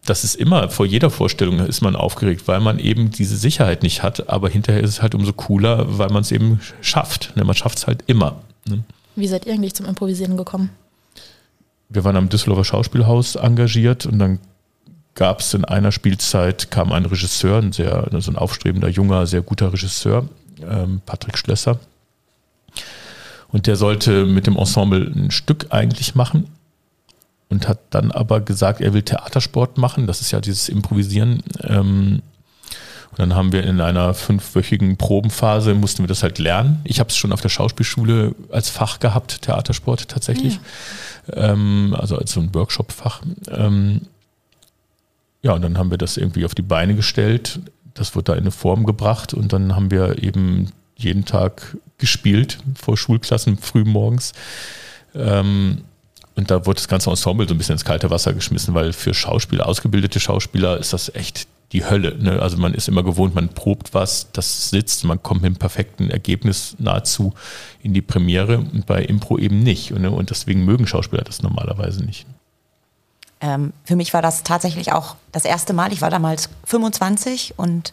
das ist immer, vor jeder Vorstellung ist man aufgeregt, weil man eben diese Sicherheit nicht hat, aber hinterher ist es halt umso cooler, weil man es eben schafft. Ne? Man schafft es halt immer. Ne? Wie seid ihr eigentlich zum Improvisieren gekommen? Wir waren am Düsseldorfer Schauspielhaus engagiert und dann gab es in einer Spielzeit, kam ein Regisseur, ein sehr, so ein aufstrebender, junger, sehr guter Regisseur, ähm, Patrick Schlösser. Und der sollte mit dem Ensemble ein Stück eigentlich machen und hat dann aber gesagt, er will Theatersport machen. Das ist ja dieses Improvisieren. Ähm, und dann haben wir in einer fünfwöchigen Probenphase, mussten wir das halt lernen. Ich habe es schon auf der Schauspielschule als Fach gehabt, Theatersport tatsächlich. Ja. Ähm, also als so ein Workshop-Fach. Ähm, ja, und dann haben wir das irgendwie auf die Beine gestellt. Das wurde da in eine Form gebracht und dann haben wir eben jeden Tag gespielt vor Schulklassen früh morgens. Ähm, und da wurde das ganze Ensemble so ein bisschen ins kalte Wasser geschmissen, weil für Schauspieler, ausgebildete Schauspieler ist das echt die Hölle. Ne? Also man ist immer gewohnt, man probt was, das sitzt, man kommt mit einem perfekten Ergebnis nahezu in die Premiere und bei Impro eben nicht. Ne? Und deswegen mögen Schauspieler das normalerweise nicht. Ähm, für mich war das tatsächlich auch das erste Mal. Ich war damals 25 und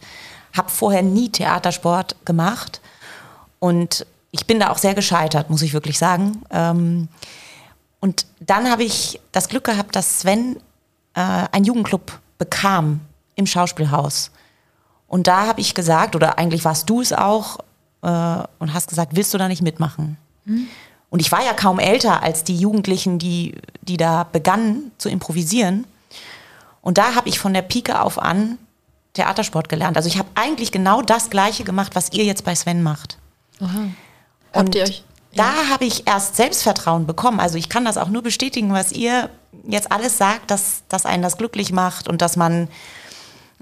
habe vorher nie Theatersport gemacht. Und ich bin da auch sehr gescheitert, muss ich wirklich sagen. Ähm, und dann habe ich das Glück gehabt, dass Sven äh, einen Jugendclub bekam im Schauspielhaus. Und da habe ich gesagt, oder eigentlich warst du es auch, äh, und hast gesagt, willst du da nicht mitmachen? Hm. Und ich war ja kaum älter als die Jugendlichen, die, die da begannen zu improvisieren. Und da habe ich von der Pike auf an Theatersport gelernt. Also ich habe eigentlich genau das Gleiche gemacht, was ihr jetzt bei Sven macht. Aha. Habt ihr euch? Da habe ich erst Selbstvertrauen bekommen. Also ich kann das auch nur bestätigen, was ihr jetzt alles sagt, dass, dass einen das glücklich macht und dass man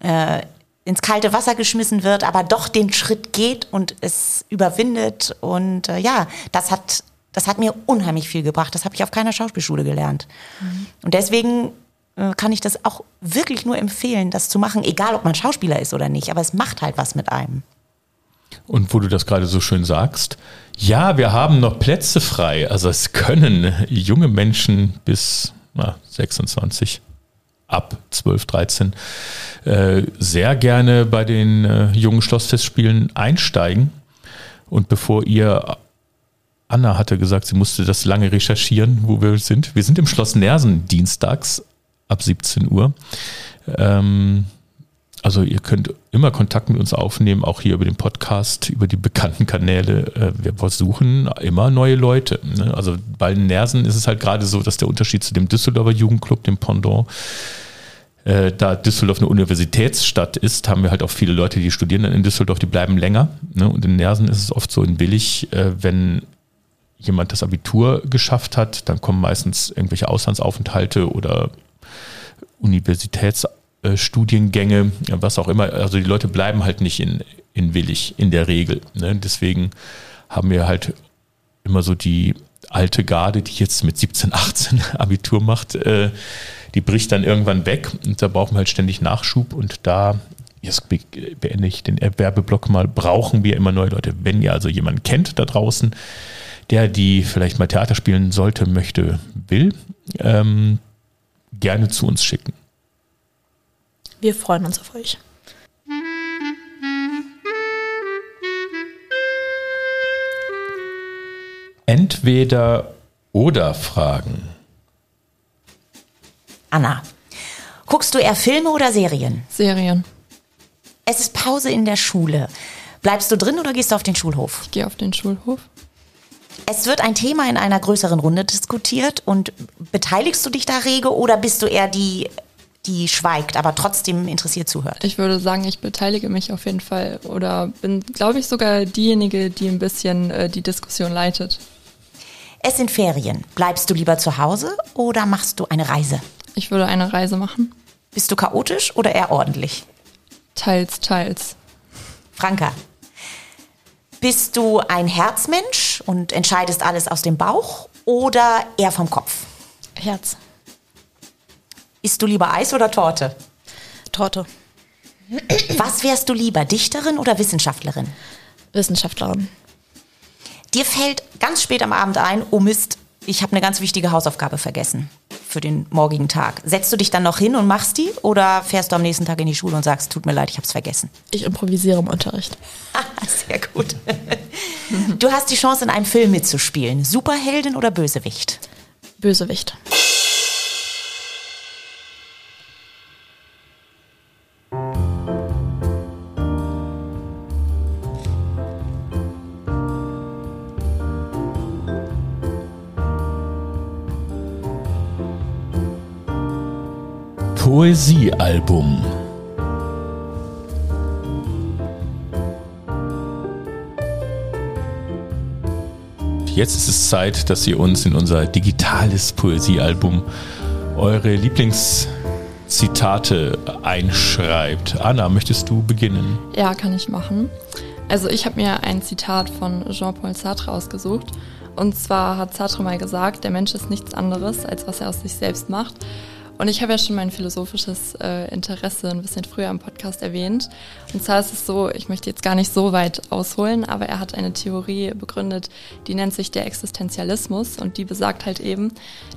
äh, ins kalte Wasser geschmissen wird, aber doch den Schritt geht und es überwindet. Und äh, ja, das hat das hat mir unheimlich viel gebracht. Das habe ich auf keiner Schauspielschule gelernt. Mhm. Und deswegen äh, kann ich das auch wirklich nur empfehlen, das zu machen, egal ob man Schauspieler ist oder nicht. Aber es macht halt was mit einem. Und wo du das gerade so schön sagst, ja, wir haben noch Plätze frei. Also es können junge Menschen bis na, 26 ab 12, 13 äh, sehr gerne bei den äh, jungen Schlossfestspielen einsteigen. Und bevor ihr Anna hatte gesagt, sie musste das lange recherchieren, wo wir sind. Wir sind im Schloss Nersen dienstags ab 17 Uhr. Ähm, also ihr könnt immer Kontakt mit uns aufnehmen, auch hier über den Podcast, über die bekannten Kanäle. Äh, wir versuchen immer neue Leute. Ne? Also bei Nersen ist es halt gerade so, dass der Unterschied zu dem Düsseldorfer Jugendclub, dem Pendant, äh, da Düsseldorf eine Universitätsstadt ist, haben wir halt auch viele Leute, die studieren dann in Düsseldorf, die bleiben länger. Ne? Und in Nersen ist es oft so in Willig, äh, wenn jemand das Abitur geschafft hat, dann kommen meistens irgendwelche Auslandsaufenthalte oder Universitätsstudiengänge, was auch immer. Also die Leute bleiben halt nicht in, in Willig in der Regel. Ne? Deswegen haben wir halt immer so die alte Garde, die jetzt mit 17, 18 Abitur macht, äh, die bricht dann irgendwann weg und da brauchen wir halt ständig Nachschub und da jetzt beende ich den Werbeblock mal, brauchen wir immer neue Leute. Wenn ihr also jemanden kennt da draußen, der, die vielleicht mal Theater spielen sollte, möchte, will, ähm, gerne zu uns schicken. Wir freuen uns auf euch. Entweder oder Fragen. Anna, Guckst du eher Filme oder Serien? Serien. Es ist Pause in der Schule. Bleibst du drin oder gehst du auf den Schulhof? Ich gehe auf den Schulhof. Es wird ein Thema in einer größeren Runde diskutiert und beteiligst du dich da rege oder bist du eher die, die schweigt, aber trotzdem interessiert zuhört? Ich würde sagen, ich beteilige mich auf jeden Fall oder bin, glaube ich, sogar diejenige, die ein bisschen äh, die Diskussion leitet. Es sind Ferien. Bleibst du lieber zu Hause oder machst du eine Reise? Ich würde eine Reise machen. Bist du chaotisch oder eher ordentlich? Teils, teils. Franka, bist du ein Herzmensch und entscheidest alles aus dem Bauch oder eher vom Kopf? Herz. Isst du lieber Eis oder Torte? Torte. Was wärst du lieber, Dichterin oder Wissenschaftlerin? Wissenschaftlerin. Dir fällt ganz spät am Abend ein, oh Mist, ich habe eine ganz wichtige Hausaufgabe vergessen für den morgigen Tag. Setzt du dich dann noch hin und machst die oder fährst du am nächsten Tag in die Schule und sagst, tut mir leid, ich habe es vergessen? Ich improvisiere im Unterricht. Sehr gut. Du hast die Chance, in einem Film mitzuspielen. Superheldin oder Bösewicht? Bösewicht. Poesiealbum. Jetzt ist es Zeit, dass ihr uns in unser digitales Poesiealbum eure Lieblingszitate einschreibt. Anna, möchtest du beginnen? Ja, kann ich machen. Also ich habe mir ein Zitat von Jean-Paul Sartre ausgesucht. Und zwar hat Sartre mal gesagt, der Mensch ist nichts anderes, als was er aus sich selbst macht. Und ich habe ja schon mein philosophisches äh, Interesse ein bisschen früher im Podcast erwähnt. Und zwar ist es so, ich möchte jetzt gar nicht so weit ausholen, aber er hat eine Theorie begründet, die nennt sich der Existenzialismus und die besagt halt eben,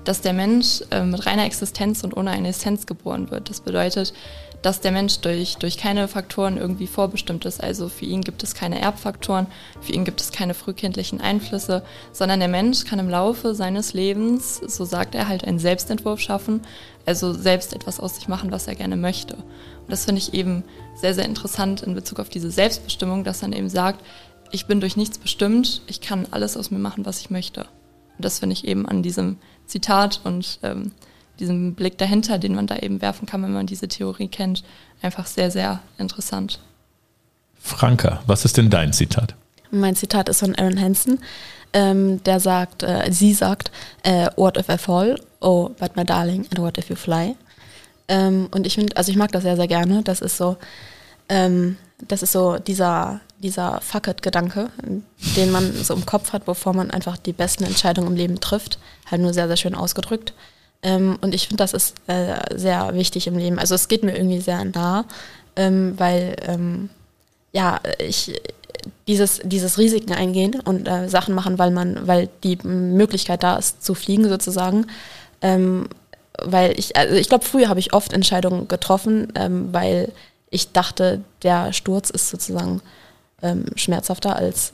dass der Mensch äh, mit reiner Existenz und ohne eine Essenz geboren wird. Das bedeutet, dass der Mensch durch, durch keine Faktoren irgendwie vorbestimmt ist. Also für ihn gibt es keine Erbfaktoren, für ihn gibt es keine frühkindlichen Einflüsse, sondern der Mensch kann im Laufe seines Lebens, so sagt er, halt einen Selbstentwurf schaffen, also selbst etwas aus sich machen, was er gerne möchte. Und das finde ich eben sehr, sehr interessant in Bezug auf diese Selbstbestimmung, dass er eben sagt, ich bin durch nichts bestimmt, ich kann alles aus mir machen, was ich möchte. Und das finde ich eben an diesem Zitat und ähm, diesem Blick dahinter, den man da eben werfen kann, wenn man diese Theorie kennt, einfach sehr, sehr interessant. Franka, was ist denn dein Zitat? Mein Zitat ist von Aaron Hansen. Ähm, der sagt, äh, sie sagt, äh, what if I fall? Oh, but my darling, and what if you fly? Ähm, und ich finde, also ich mag das sehr, sehr gerne. Das ist so, ähm, das ist so dieser, dieser Fuck it-Gedanke, den man so im Kopf hat, bevor man einfach die besten Entscheidungen im Leben trifft. Halt nur sehr, sehr schön ausgedrückt. Ähm, und ich finde, das ist äh, sehr wichtig im Leben. Also es geht mir irgendwie sehr nah, ähm, weil ähm, ja, ich dieses, dieses Risiken eingehen und äh, Sachen machen, weil man, weil die Möglichkeit da ist, zu fliegen sozusagen. Ähm, weil ich, also ich glaube, früher habe ich oft Entscheidungen getroffen, ähm, weil ich dachte, der Sturz ist sozusagen ähm, schmerzhafter als,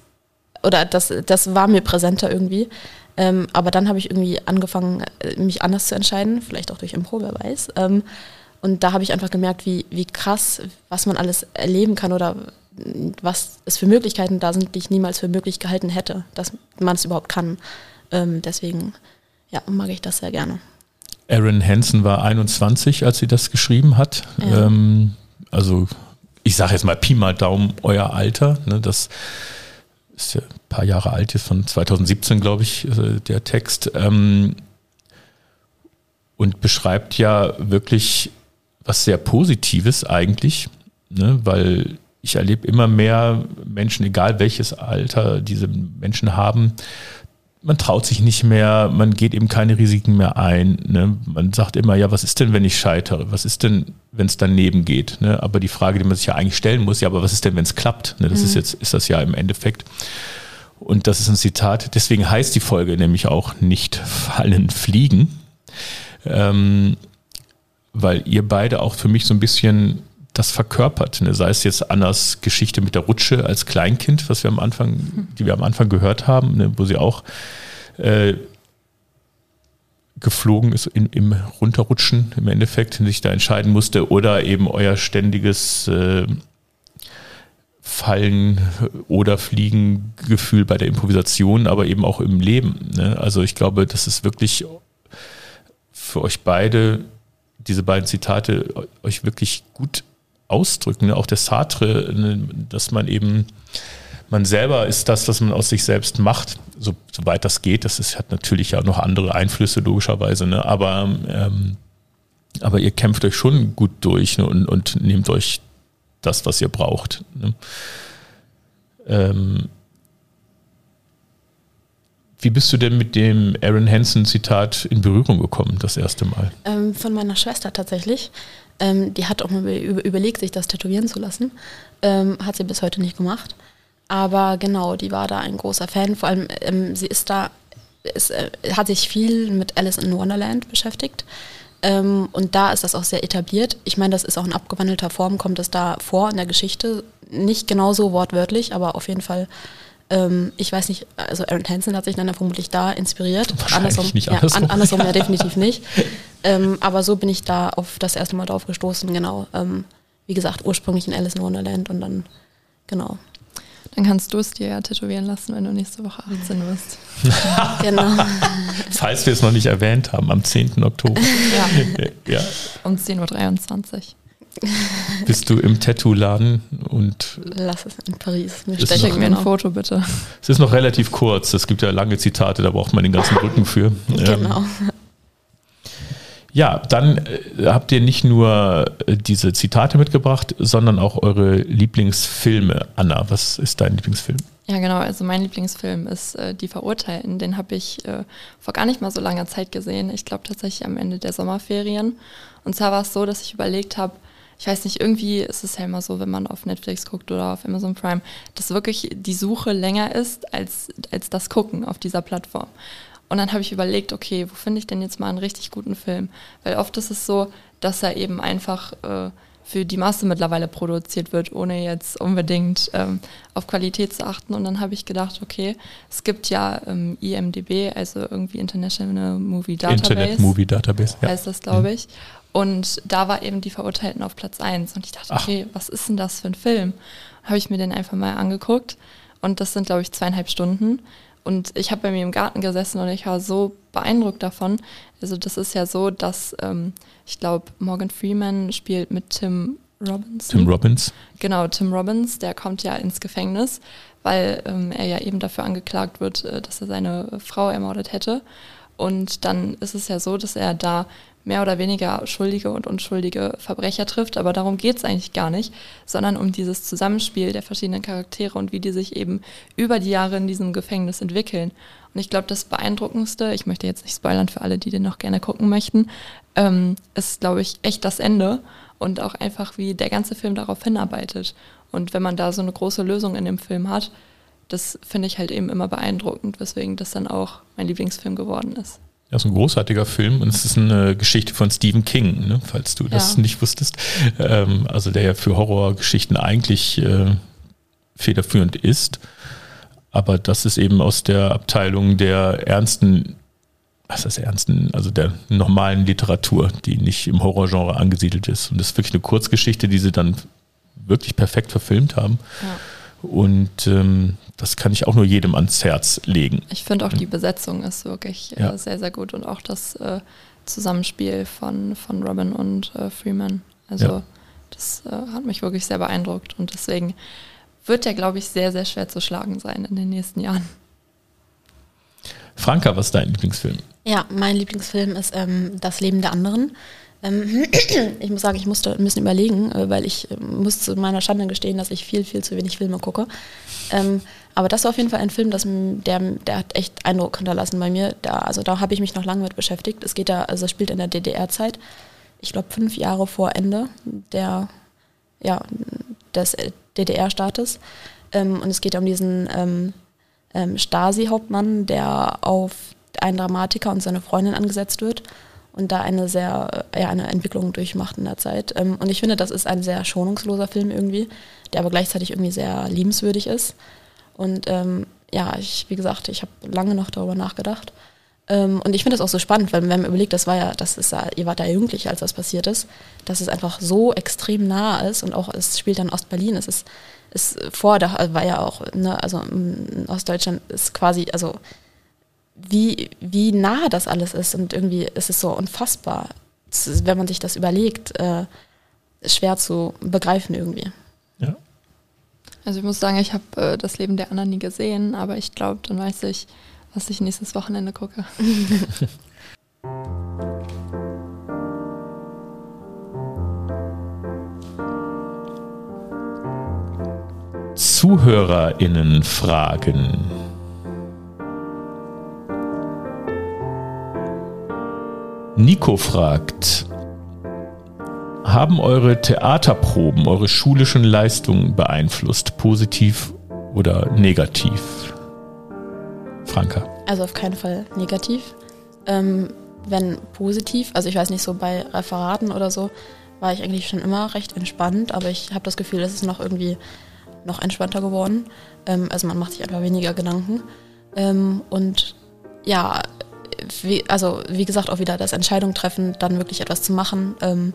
oder das, das war mir präsenter irgendwie. Ähm, aber dann habe ich irgendwie angefangen, äh, mich anders zu entscheiden, vielleicht auch durch Impro, wer weiß. Ähm, und da habe ich einfach gemerkt, wie, wie krass, was man alles erleben kann oder was es für Möglichkeiten da sind, die ich niemals für möglich gehalten hätte, dass man es überhaupt kann. Ähm, deswegen ja, mag ich das sehr gerne. Aaron Hansen war 21, als sie das geschrieben hat. Ja. Ähm, also ich sage jetzt mal Pi mal Daumen euer Alter. Ne, das ist ja paar Jahre alt, ist von 2017, glaube ich, äh, der Text. Ähm, und beschreibt ja wirklich was sehr Positives eigentlich, ne? weil ich erlebe immer mehr Menschen, egal welches Alter diese Menschen haben, man traut sich nicht mehr, man geht eben keine Risiken mehr ein. Ne? Man sagt immer, ja, was ist denn, wenn ich scheitere? Was ist denn, wenn es daneben geht? Ne? Aber die Frage, die man sich ja eigentlich stellen muss, ja, aber was ist denn, wenn es klappt? Ne? Das mhm. ist jetzt, ist das ja im Endeffekt. Und das ist ein Zitat. Deswegen heißt die Folge nämlich auch nicht fallen, fliegen. Ähm, weil ihr beide auch für mich so ein bisschen das verkörpert. Ne? Sei es jetzt Annas Geschichte mit der Rutsche als Kleinkind, was wir am Anfang, die wir am Anfang gehört haben, ne? wo sie auch äh, geflogen ist in, im Runterrutschen im Endeffekt, sich da entscheiden musste, oder eben euer ständiges äh, Fallen oder Fliegen-Gefühl bei der Improvisation, aber eben auch im Leben. Ne? Also ich glaube, das ist wirklich für euch beide, diese beiden Zitate, euch wirklich gut ausdrücken. Ne? Auch der Sartre, ne? dass man eben man selber ist das, was man aus sich selbst macht, so, soweit das geht. Das ist, hat natürlich ja noch andere Einflüsse, logischerweise, ne? aber, ähm, aber ihr kämpft euch schon gut durch ne? und, und nehmt euch das, was ihr braucht. Ne? Ähm, wie bist du denn mit dem Aaron Hansen-Zitat in Berührung gekommen, das erste Mal? Ähm, von meiner Schwester tatsächlich. Ähm, die hat auch mal überlegt, sich das tätowieren zu lassen. Ähm, hat sie bis heute nicht gemacht. Aber genau, die war da ein großer Fan. Vor allem, ähm, sie ist da, ist, äh, hat sich viel mit Alice in Wonderland beschäftigt. Ähm, und da ist das auch sehr etabliert. Ich meine, das ist auch in abgewandelter Form, kommt es da vor in der Geschichte. Nicht genauso wortwörtlich, aber auf jeden Fall ähm, ich weiß nicht, also Aaron Hansen hat sich dann vermutlich da inspiriert. Andersrum, nicht andersrum. Ja, an, andersrum ja definitiv nicht. Ähm, aber so bin ich da auf das erste Mal drauf gestoßen, genau. Ähm, wie gesagt, ursprünglich in Alice in Wonderland und dann, genau. Dann kannst du es dir ja tätowieren lassen, wenn du nächste Woche 18 bist. genau. Falls wir es noch nicht erwähnt haben, am 10. Oktober. Ja. ja. Um 10.23 Uhr. Bist du im Tattoo-Laden und. Lass es in Paris. Mir Schick mir ein genau. Foto, bitte. Es ist noch relativ kurz. Es gibt ja lange Zitate, da braucht man den ganzen Rücken für. Genau. Ähm, ja, dann äh, habt ihr nicht nur äh, diese Zitate mitgebracht, sondern auch eure Lieblingsfilme. Anna, was ist dein Lieblingsfilm? Ja, genau. Also mein Lieblingsfilm ist äh, Die Verurteilten. Den habe ich äh, vor gar nicht mal so langer Zeit gesehen. Ich glaube tatsächlich am Ende der Sommerferien. Und zwar war es so, dass ich überlegt habe, ich weiß nicht, irgendwie ist es ja immer so, wenn man auf Netflix guckt oder auf Amazon Prime, dass wirklich die Suche länger ist als, als das Gucken auf dieser Plattform. Und dann habe ich überlegt, okay, wo finde ich denn jetzt mal einen richtig guten Film? Weil oft ist es so, dass er eben einfach äh, für die Masse mittlerweile produziert wird, ohne jetzt unbedingt ähm, auf Qualität zu achten. Und dann habe ich gedacht, okay, es gibt ja ähm, IMDB, also irgendwie International Movie Database. Internet Movie Database, ja. Heißt das, glaube mhm. ich. Und da war eben die Verurteilten auf Platz 1. Und ich dachte, okay, Ach. was ist denn das für ein Film? Habe ich mir den einfach mal angeguckt. Und das sind, glaube ich, zweieinhalb Stunden. Und ich habe bei mir im Garten gesessen und ich war so beeindruckt davon. Also das ist ja so, dass ähm, ich glaube, Morgan Freeman spielt mit Tim Robbins. Tim Robbins. Genau, Tim Robbins, der kommt ja ins Gefängnis, weil ähm, er ja eben dafür angeklagt wird, äh, dass er seine Frau ermordet hätte. Und dann ist es ja so, dass er da mehr oder weniger schuldige und unschuldige Verbrecher trifft, aber darum geht es eigentlich gar nicht, sondern um dieses Zusammenspiel der verschiedenen Charaktere und wie die sich eben über die Jahre in diesem Gefängnis entwickeln. Und ich glaube, das Beeindruckendste, ich möchte jetzt nicht spoilern für alle, die den noch gerne gucken möchten, ähm, ist, glaube ich, echt das Ende und auch einfach, wie der ganze Film darauf hinarbeitet. Und wenn man da so eine große Lösung in dem Film hat, das finde ich halt eben immer beeindruckend, weswegen das dann auch mein Lieblingsfilm geworden ist. Ja, so ein großartiger Film und es ist eine Geschichte von Stephen King, ne, falls du das ja. nicht wusstest. Ähm, also der ja für Horrorgeschichten eigentlich äh, federführend ist. Aber das ist eben aus der Abteilung der ernsten, was das ernsten, also der normalen Literatur, die nicht im Horrorgenre angesiedelt ist. Und das ist wirklich eine Kurzgeschichte, die sie dann wirklich perfekt verfilmt haben. Ja. Und ähm, das kann ich auch nur jedem ans Herz legen. Ich finde auch die Besetzung ist wirklich äh, ja. sehr, sehr gut und auch das äh, Zusammenspiel von, von Robin und äh, Freeman. Also ja. das äh, hat mich wirklich sehr beeindruckt und deswegen wird der, glaube ich, sehr, sehr schwer zu schlagen sein in den nächsten Jahren. Franka, was ist dein Lieblingsfilm? Ja, mein Lieblingsfilm ist ähm, Das Leben der anderen. Ähm, ich muss sagen, ich musste ein bisschen überlegen, äh, weil ich muss zu meiner Schande gestehen, dass ich viel, viel zu wenig Filme gucke. Ähm, aber das war auf jeden Fall ein Film, das, der, der hat echt Eindruck hinterlassen bei mir. Da, also da habe ich mich noch lange mit beschäftigt. Es geht da, also es spielt in der DDR-Zeit. Ich glaube fünf Jahre vor Ende der, ja, des DDR-Staates. Ähm, und es geht um diesen ähm, ähm, Stasi-Hauptmann, der auf einen Dramatiker und seine Freundin angesetzt wird und da eine sehr, ja, eine Entwicklung durchmacht in der Zeit. Ähm, und ich finde, das ist ein sehr schonungsloser Film irgendwie, der aber gleichzeitig irgendwie sehr liebenswürdig ist. Und ähm, ja, ich, wie gesagt, ich habe lange noch darüber nachgedacht. Ähm, und ich finde das auch so spannend, weil wenn man überlegt, das war ja, das ist ja, ihr wart ja jugendlich, als das passiert ist, dass es einfach so extrem nah ist und auch es spielt dann Ostberlin, es ist, ist vor, da war ja auch, ne, also in Ostdeutschland ist quasi, also wie, wie nah das alles ist und irgendwie ist es so unfassbar, wenn man sich das überlegt, äh, schwer zu begreifen irgendwie. Ja. Also ich muss sagen, ich habe äh, das Leben der anderen nie gesehen, aber ich glaube, dann weiß ich, was ich nächstes Wochenende gucke. ZuhörerInnen fragen. Nico fragt, haben eure Theaterproben eure schulischen Leistungen beeinflusst, positiv oder negativ? Franka. Also auf keinen Fall negativ. Ähm, wenn positiv, also ich weiß nicht, so bei Referaten oder so, war ich eigentlich schon immer recht entspannt, aber ich habe das Gefühl, es ist noch irgendwie noch entspannter geworden. Ähm, also man macht sich einfach weniger Gedanken. Ähm, und ja, wie, also wie gesagt, auch wieder das Entscheidung treffen, dann wirklich etwas zu machen. Ähm,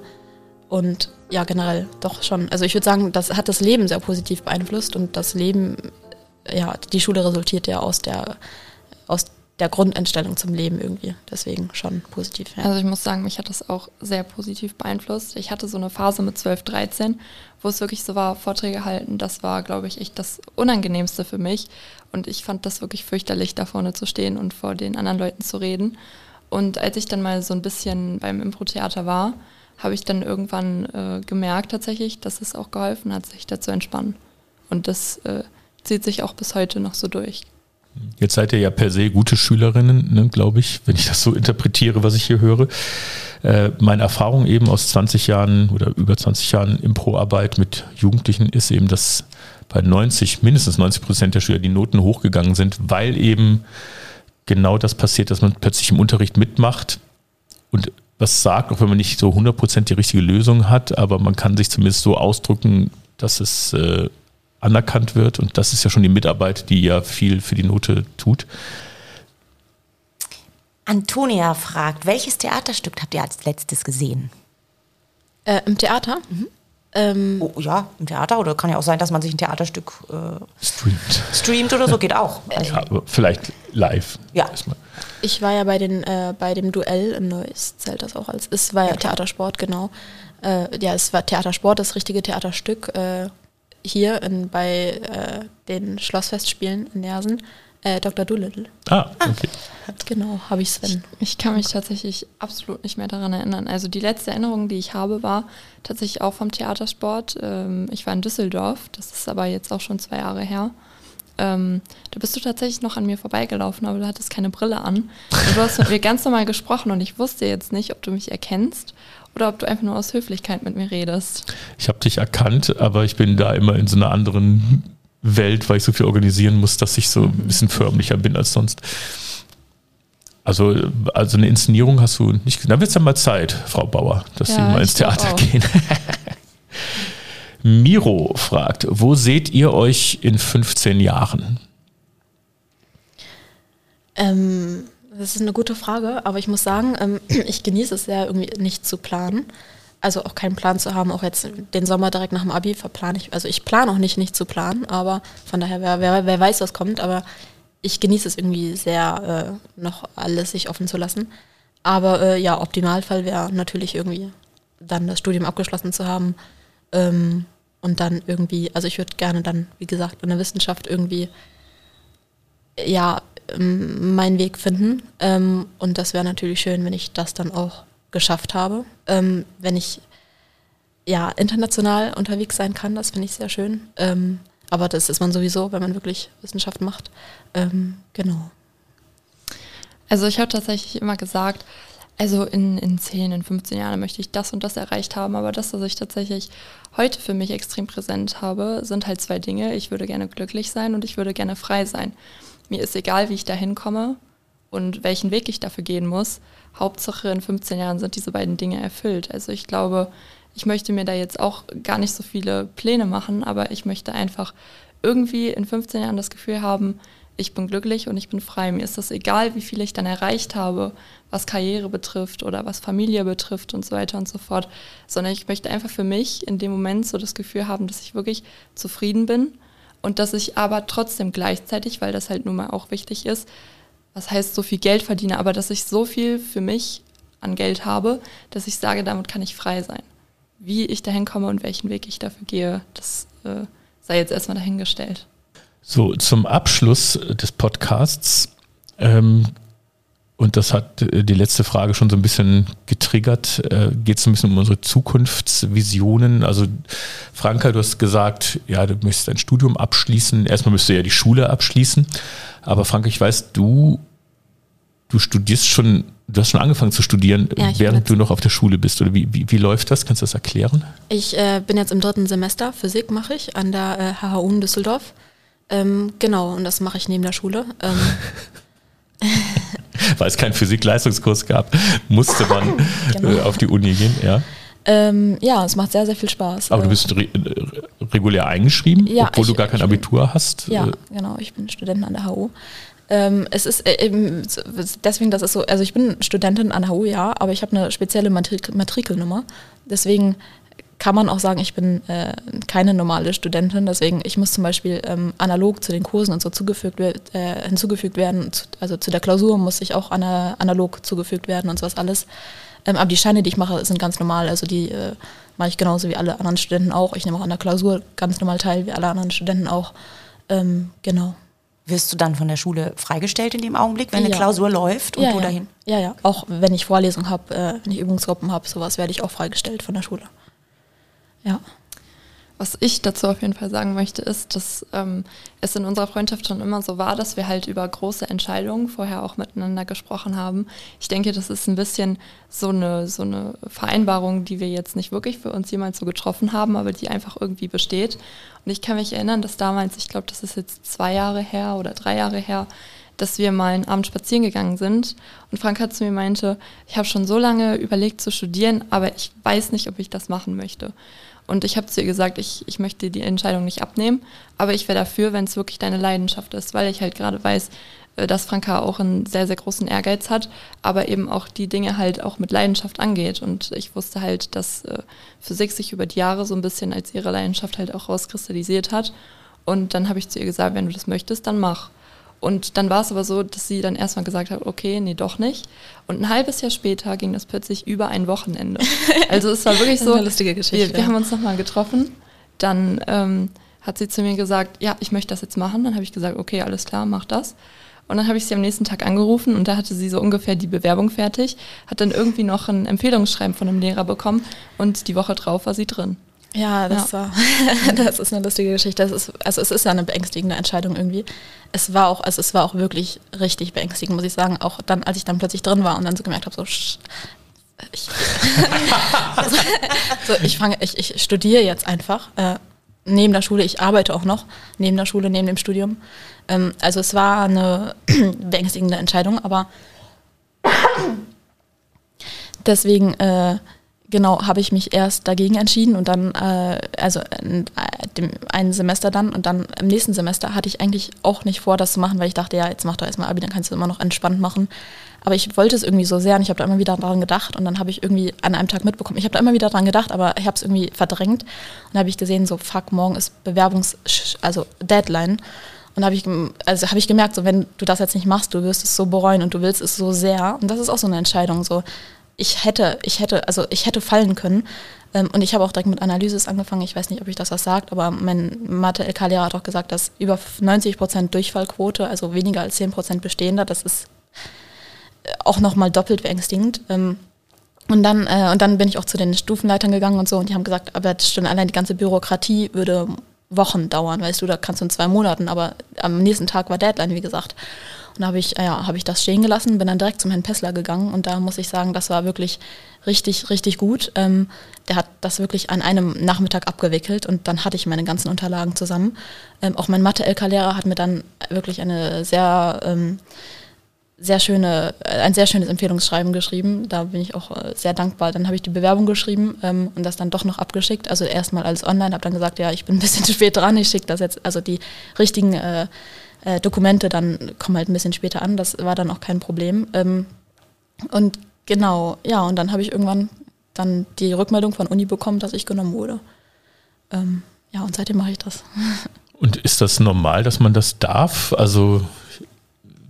und ja, generell doch schon. Also ich würde sagen, das hat das Leben sehr positiv beeinflusst und das Leben, ja, die Schule resultiert ja aus der, aus der Grundeinstellung zum Leben irgendwie. Deswegen schon positiv. Ja. Also ich muss sagen, mich hat das auch sehr positiv beeinflusst. Ich hatte so eine Phase mit 12, 13, wo es wirklich so war, Vorträge halten, das war, glaube ich, echt das Unangenehmste für mich. Und ich fand das wirklich fürchterlich, da vorne zu stehen und vor den anderen Leuten zu reden. Und als ich dann mal so ein bisschen beim Impro-Theater war, habe ich dann irgendwann äh, gemerkt tatsächlich, dass es auch geholfen hat, sich da zu entspannen. Und das äh, zieht sich auch bis heute noch so durch. Jetzt seid ihr ja per se gute Schülerinnen, ne, glaube ich, wenn ich das so interpretiere, was ich hier höre. Äh, meine Erfahrung eben aus 20 Jahren oder über 20 Jahren Impro-Arbeit mit Jugendlichen ist eben, dass bei 90, mindestens 90 Prozent der Schüler die Noten hochgegangen sind, weil eben genau das passiert, dass man plötzlich im Unterricht mitmacht und was sagt, auch wenn man nicht so 100% die richtige Lösung hat, aber man kann sich zumindest so ausdrücken, dass es äh, anerkannt wird und das ist ja schon die Mitarbeit, die ja viel für die Note tut. Antonia fragt, welches Theaterstück habt ihr als letztes gesehen? Äh, Im Theater? Mhm. Ähm, oh, ja, im Theater oder kann ja auch sein, dass man sich ein Theaterstück äh, streamt. streamt oder so, geht auch. Also, ja, vielleicht live. Ja. Erstmal. Ich war ja bei, den, äh, bei dem Duell in Neuss, zählt das auch als. Es war ja, ja Theatersport, genau. Äh, ja, es war Theatersport, das richtige Theaterstück äh, hier in, bei äh, den Schlossfestspielen in Nersen. Äh, Dr. Doolittle. Ah, okay. Genau, habe ich Sven. Ich kann mich tatsächlich absolut nicht mehr daran erinnern. Also die letzte Erinnerung, die ich habe, war tatsächlich auch vom Theatersport. Ähm, ich war in Düsseldorf, das ist aber jetzt auch schon zwei Jahre her. Ähm, da bist du tatsächlich noch an mir vorbeigelaufen, aber du hattest keine Brille an. Und du hast mit mir ganz normal gesprochen und ich wusste jetzt nicht, ob du mich erkennst oder ob du einfach nur aus Höflichkeit mit mir redest. Ich habe dich erkannt, aber ich bin da immer in so einer anderen Welt, weil ich so viel organisieren muss, dass ich so ein bisschen förmlicher bin als sonst. Also, also eine Inszenierung hast du nicht. Dann wird es ja mal Zeit, Frau Bauer, dass ja, Sie mal ins Theater gehen. Miro fragt, wo seht ihr euch in 15 Jahren? Ähm, das ist eine gute Frage, aber ich muss sagen, ähm, ich genieße es sehr, irgendwie nicht zu planen. Also auch keinen Plan zu haben, auch jetzt den Sommer direkt nach dem Abi verplane ich. Also ich plane auch nicht, nicht zu planen, aber von daher, wer, wer, wer weiß, was kommt, aber ich genieße es irgendwie sehr, äh, noch alles sich offen zu lassen. Aber äh, ja, Optimalfall wäre natürlich irgendwie dann das Studium abgeschlossen zu haben ähm, und dann irgendwie, also ich würde gerne dann, wie gesagt, in der Wissenschaft irgendwie ja ähm, meinen Weg finden. Ähm, und das wäre natürlich schön, wenn ich das dann auch geschafft habe. Ähm, wenn ich ja international unterwegs sein kann, das finde ich sehr schön. Ähm, aber das ist man sowieso, wenn man wirklich Wissenschaft macht. Ähm, genau. Also ich habe tatsächlich immer gesagt, also in, in 10, in 15 Jahren möchte ich das und das erreicht haben, aber das, was ich tatsächlich heute für mich extrem präsent habe, sind halt zwei Dinge. Ich würde gerne glücklich sein und ich würde gerne frei sein. Mir ist egal, wie ich da hinkomme und welchen Weg ich dafür gehen muss. Hauptsache in 15 Jahren sind diese beiden Dinge erfüllt. Also ich glaube, ich möchte mir da jetzt auch gar nicht so viele Pläne machen, aber ich möchte einfach irgendwie in 15 Jahren das Gefühl haben, ich bin glücklich und ich bin frei. Mir ist das egal, wie viel ich dann erreicht habe, was Karriere betrifft oder was Familie betrifft und so weiter und so fort, sondern ich möchte einfach für mich in dem Moment so das Gefühl haben, dass ich wirklich zufrieden bin und dass ich aber trotzdem gleichzeitig, weil das halt nun mal auch wichtig ist, was heißt so viel Geld verdiene, aber dass ich so viel für mich an Geld habe, dass ich sage, damit kann ich frei sein. Wie ich dahin komme und welchen Weg ich dafür gehe, das äh, sei jetzt erstmal dahingestellt. So, zum Abschluss des Podcasts, ähm, und das hat äh, die letzte Frage schon so ein bisschen getriggert, äh, geht es ein bisschen um unsere Zukunftsvisionen. Also Franka, du hast gesagt, ja, du möchtest dein Studium abschließen. Erstmal müsstest du ja die Schule abschließen. Aber Franka, ich weiß, du, du studierst schon, du hast schon angefangen zu studieren, Ja, während du noch auf der Schule bist. Oder wie, wie, wie läuft das? Kannst du das erklären? Ich äh, bin jetzt im dritten Semester, Physik mache ich an der äh, HHU in Düsseldorf. Ähm, genau, und das mache ich neben der Schule. Ähm, Weil es keinen Physik-Leistungskurs gab, musste man Genau. äh, auf die Uni gehen, ja. ähm, ja, es macht sehr, sehr viel Spaß. Aber du bist re äh, regulär eingeschrieben, Ja, obwohl du ich- gar kein Abitur hast. Ja, Äh, genau, ich bin Studentin an der HU. Ähm, es ist eben, deswegen, das ist so, also ich bin Studentin an der HU, ja, aber ich habe eine spezielle Matrik Matrikelnummer. Deswegen kann man auch sagen, ich bin äh, keine normale Studentin. Deswegen, ich muss zum Beispiel ähm, analog zu den Kursen und so zugefügt, äh, hinzugefügt werden. Zu, also zu der Klausur muss ich auch ana analog zugefügt werden und sowas alles. Ähm, aber die Scheine, die ich mache, sind ganz normal. Also die äh, mache ich genauso wie alle anderen Studenten auch. Ich nehme auch an der Klausur ganz normal teil, wie alle anderen Studenten auch. Ähm, genau. Wirst du dann von der Schule freigestellt in dem Augenblick, wenn eine Ja. Klausur läuft und ja, du ja. dahin? Ja, ja. Auch wenn ich Vorlesungen habe, äh, wenn ich Übungsgruppen habe, sowas werde ich auch freigestellt von der Schule. Ja. Was ich dazu auf jeden Fall sagen möchte, ist, dass ähm, es in unserer Freundschaft schon immer so war, dass wir halt über große Entscheidungen vorher auch miteinander gesprochen haben. Ich denke, das ist ein bisschen so eine, so eine Vereinbarung, die wir jetzt nicht wirklich für uns jemals so getroffen haben, aber die einfach irgendwie besteht. Und ich kann mich erinnern, dass damals, ich glaube, das ist jetzt zwei Jahre her oder drei Jahre her, dass wir mal einen Abend spazieren gegangen sind und Frank hat zu mir meinte, ich habe schon so lange überlegt zu studieren, aber ich weiß nicht, ob ich das machen möchte. Und ich habe zu ihr gesagt, ich, ich möchte die Entscheidung nicht abnehmen, aber ich wäre dafür, wenn es wirklich deine Leidenschaft ist, weil ich halt gerade weiß, äh, dass Franka auch einen sehr, sehr großen Ehrgeiz hat, aber eben auch die Dinge halt auch mit Leidenschaft angeht. Und ich wusste halt, dass äh, Physik sich über die Jahre so ein bisschen als ihre Leidenschaft halt auch rauskristallisiert hat. Und dann habe ich zu ihr gesagt, wenn du das möchtest, dann mach. Und dann war es aber so, dass sie dann erstmal gesagt hat, okay, nee, doch nicht. Und ein halbes Jahr später ging das plötzlich über ein Wochenende. Also es war wirklich so, eine lustige Geschichte, wir, wir haben uns nochmal getroffen. Dann ähm, hat sie zu mir gesagt, ja, ich möchte das jetzt machen. Dann habe ich gesagt, okay, alles klar, mach das. Und dann habe ich sie am nächsten Tag angerufen und da hatte sie so ungefähr die Bewerbung fertig, hat dann irgendwie noch ein Empfehlungsschreiben von einem Lehrer bekommen und die Woche drauf war sie drin. Ja, das war, das ist eine lustige Geschichte. Das ist, also es ist ja eine beängstigende Entscheidung irgendwie. Es war auch, also es war auch wirklich richtig beängstigend, muss ich sagen. Auch dann, als ich dann plötzlich drin war und dann so gemerkt habe, so, ich, so, ich fange, ich, ich studiere jetzt einfach äh, neben der Schule. Ich arbeite auch noch neben der Schule, neben dem Studium. Ähm, also es war eine beängstigende Entscheidung, aber deswegen äh, genau habe ich mich erst dagegen entschieden und dann äh, also in, äh, dem Semester dann und dann im nächsten Semester hatte ich eigentlich auch nicht vor, das zu machen, weil ich dachte, ja, jetzt mach doch erstmal Abi, dann kannst du immer noch entspannt machen. Aber ich wollte es irgendwie so sehr und ich habe da immer wieder dran gedacht und dann habe ich irgendwie an einem Tag mitbekommen. Ich habe da immer wieder dran gedacht, aber ich habe es irgendwie verdrängt und habe ich gesehen, so fuck, morgen ist Bewerbungs also Deadline und habe ich also habe ich gemerkt, so wenn du das jetzt nicht machst, du wirst es so bereuen und du willst es so sehr und das ist auch so eine Entscheidung so ich hätte, ich hätte, also ich hätte fallen können. Ähm, und ich habe auch direkt mit Analysis angefangen. Ich weiß nicht, ob ich das was sagt, aber mein Mathe-LK-Lehrer hat auch gesagt, dass über 90 Prozent Durchfallquote, also weniger als 10 Prozent bestehender, das ist äh, auch nochmal doppelt beängstigend. Ähm, und dann, äh, und dann bin ich auch zu den Stufenleitern gegangen und so und die haben gesagt, aber stimmt, allein die ganze Bürokratie würde Wochen dauern, weißt du, da kannst du in zwei Monaten, aber am nächsten Tag war Deadline, wie gesagt. Und habe ich, äh, ja, habe ich das stehen gelassen, bin dann direkt zum Herrn Pessler gegangen und da muss ich sagen, das war wirklich richtig, richtig gut. Ähm, der hat das wirklich an einem Nachmittag abgewickelt und dann hatte ich meine ganzen Unterlagen zusammen. Ähm, auch mein Mathe-LK-Lehrer hat mir dann wirklich eine sehr, ähm, sehr schöne, äh, ein sehr schönes Empfehlungsschreiben geschrieben. Da bin ich auch äh, sehr dankbar. Dann habe ich die Bewerbung geschrieben ähm, und das dann doch noch abgeschickt. Also erstmal alles online, habe dann gesagt, ja, ich bin ein bisschen zu spät dran, ich schicke das jetzt, also die richtigen, äh, äh, Dokumente dann kommen halt ein bisschen später an. Das war dann auch kein Problem. Ähm, und genau, ja, und dann habe ich irgendwann dann die Rückmeldung von Uni bekommen, dass ich genommen wurde. Ähm, ja, und seitdem mache ich das. Und ist das normal, dass man das darf? Also,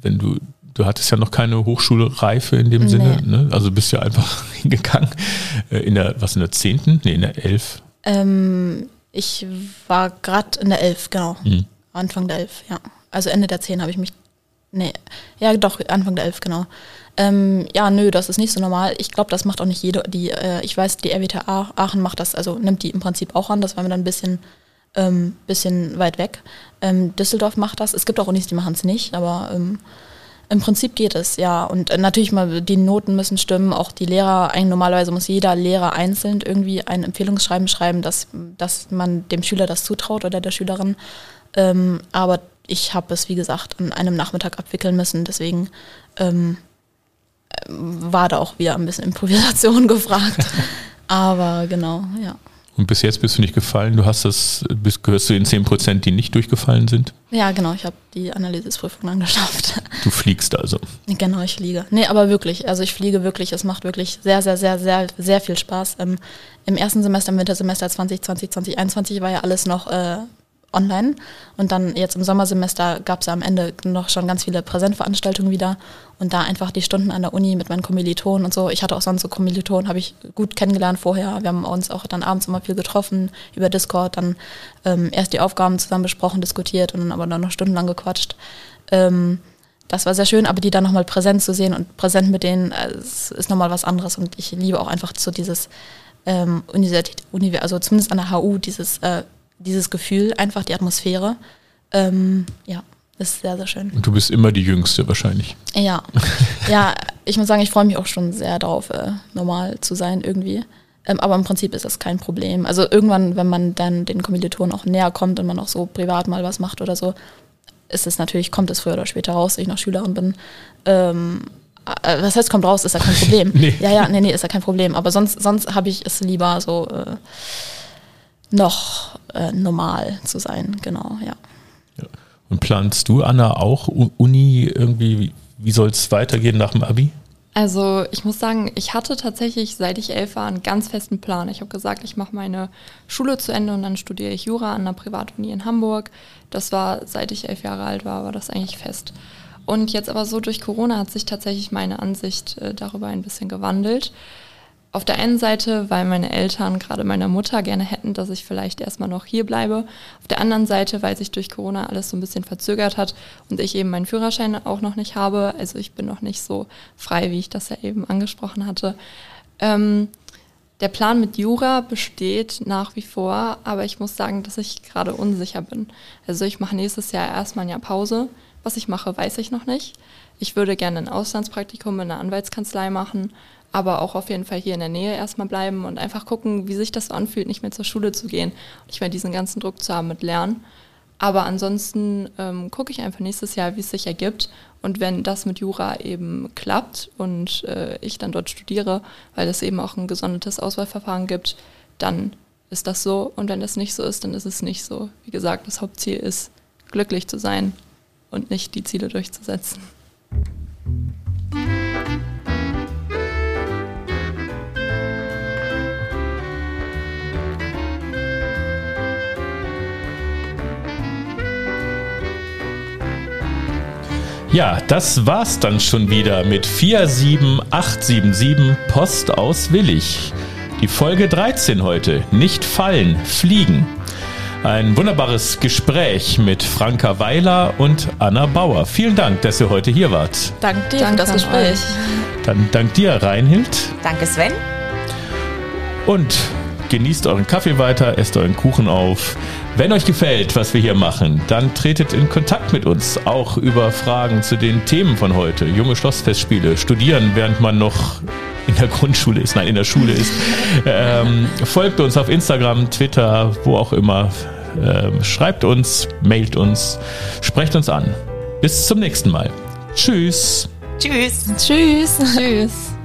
wenn du, du hattest ja noch keine Hochschulreife in dem nee. Sinne, ne? Also bist ja einfach hingegangen. Äh, in der, was, in der zehnten? Nee, in der elf. Ähm, ich war gerade in der elf, genau. Mhm. Anfang der elf, ja. Also Ende der zehn habe ich mich. Nee, ja doch, Anfang der elf, genau. Ähm, ja, nö, das ist nicht so normal. Ich glaube, das macht auch nicht jede. Die, äh, ich weiß, die RWTH Aachen macht das, also nimmt die im Prinzip auch an. Das war mir dann ein bisschen, ähm, bisschen weit weg. Ähm, Düsseldorf macht das. Es gibt auch Unis, die machen es nicht, aber ähm, im Prinzip geht es, ja. Und äh, natürlich mal, die Noten müssen stimmen, auch die Lehrer, ein, normalerweise muss jeder Lehrer einzeln irgendwie ein Empfehlungsschreiben schreiben, dass, dass man dem Schüler das zutraut oder der Schülerin. Ähm, aber ich habe es, wie gesagt, an einem Nachmittag abwickeln müssen. Deswegen ähm, war da auch wieder ein bisschen Improvisation gefragt. Aber genau, ja. Und bis jetzt bist du nicht gefallen. Du hast das, bist, gehörst du den 10 Prozent, die nicht durchgefallen sind? Ja, genau. Ich habe die Analysisprüfung dann geschafft. Du fliegst also? Genau, ich fliege. Nee, aber wirklich. Also ich fliege wirklich. Es macht wirklich sehr, sehr, sehr, sehr, sehr viel Spaß. Ähm, Im ersten Semester, im Wintersemester 2020, 2021 war ja alles noch äh, online. Und dann jetzt im Sommersemester gab es ja am Ende noch schon ganz viele Präsentveranstaltungen wieder. Und da einfach die Stunden an der Uni mit meinen Kommilitonen und so. Ich hatte auch sonst so Kommilitonen, habe ich gut kennengelernt vorher. Wir haben uns auch dann abends immer viel getroffen über Discord, dann ähm, erst die Aufgaben zusammen besprochen, diskutiert und dann aber dann noch stundenlang gequatscht. Ähm, das war sehr schön, aber die dann nochmal präsent zu sehen und präsent mit denen, äh, ist nochmal was anderes. Und ich liebe auch einfach so dieses ähm, Universität, also zumindest an der HU, dieses äh, dieses Gefühl, einfach die Atmosphäre. Ähm, ja, ist sehr, sehr schön. Und du bist immer die Jüngste wahrscheinlich. Ja, ja, ich muss sagen, ich freue mich auch schon sehr drauf, äh, normal zu sein irgendwie. Ähm, aber im Prinzip ist das kein Problem. Also irgendwann, wenn man dann den Kommilitonen auch näher kommt und man auch so privat mal was macht oder so, ist es natürlich, kommt es früher oder später raus, dass ich noch Schülerin bin. Ähm, äh, was heißt, kommt raus, ist ja kein Problem. nee. Ja, ja, nee, nee, ist ja kein Problem. Aber sonst, sonst habe ich es lieber so äh, noch äh, normal zu sein, genau, ja. ja. Und planst du, Anna, auch Uni irgendwie, wie soll es weitergehen nach dem Abi? Also ich muss sagen, ich hatte tatsächlich, seit ich elf war, einen ganz festen Plan. Ich habe gesagt, ich mache meine Schule zu Ende und dann studiere ich Jura an einer Privatuni in Hamburg. Das war, seit ich elf Jahre alt war, war das eigentlich fest. Und jetzt aber so durch Corona hat sich tatsächlich meine Ansicht äh, darüber ein bisschen gewandelt. Auf der einen Seite, weil meine Eltern, gerade meine Mutter, gerne hätten, dass ich vielleicht erstmal noch hier bleibe. Auf der anderen Seite, weil sich durch Corona alles so ein bisschen verzögert hat und ich eben meinen Führerschein auch noch nicht habe. Also ich bin noch nicht so frei, wie ich das ja eben angesprochen hatte. Ähm, der Plan mit Jura besteht nach wie vor, aber ich muss sagen, dass ich gerade unsicher bin. Also ich mache nächstes Jahr erstmal ein Jahr Pause. Was ich mache, weiß ich noch nicht. Ich würde gerne ein Auslandspraktikum in einer Anwaltskanzlei machen aber auch auf jeden Fall hier in der Nähe erstmal bleiben und einfach gucken, wie sich das anfühlt, nicht mehr zur Schule zu gehen und nicht mehr diesen ganzen Druck zu haben mit Lernen. Aber ansonsten ähm, gucke ich einfach nächstes Jahr, wie es sich ergibt. Und wenn das mit Jura eben klappt und äh, ich dann dort studiere, weil es eben auch ein gesondertes Auswahlverfahren gibt, dann ist das so. Und wenn das nicht so ist, dann ist es nicht so. Wie gesagt, das Hauptziel ist, glücklich zu sein und nicht die Ziele durchzusetzen. Ja, das war's dann schon wieder mit 47877 Post aus Willig. Die Folge 13 heute. Nicht fallen, fliegen. Ein wunderbares Gespräch mit Franka Weiler und Anna Bauer. Vielen Dank, dass ihr heute hier wart. Dank dir Dank für das Gespräch. Dann dank dir, Reinhild. Danke, Sven. Und genießt euren Kaffee weiter, esst euren Kuchen auf. Wenn euch gefällt, was wir hier machen, dann tretet in Kontakt mit uns, auch über Fragen zu den Themen von heute. Junge Schlossfestspiele, studieren, während man noch in der Grundschule ist, nein, in der Schule ist. Ähm, folgt uns auf Instagram, Twitter, wo auch immer. Ähm, schreibt uns, mailt uns, sprecht uns an. Bis zum nächsten Mal. Tschüss. Tschüss. Tschüss. Tschüss.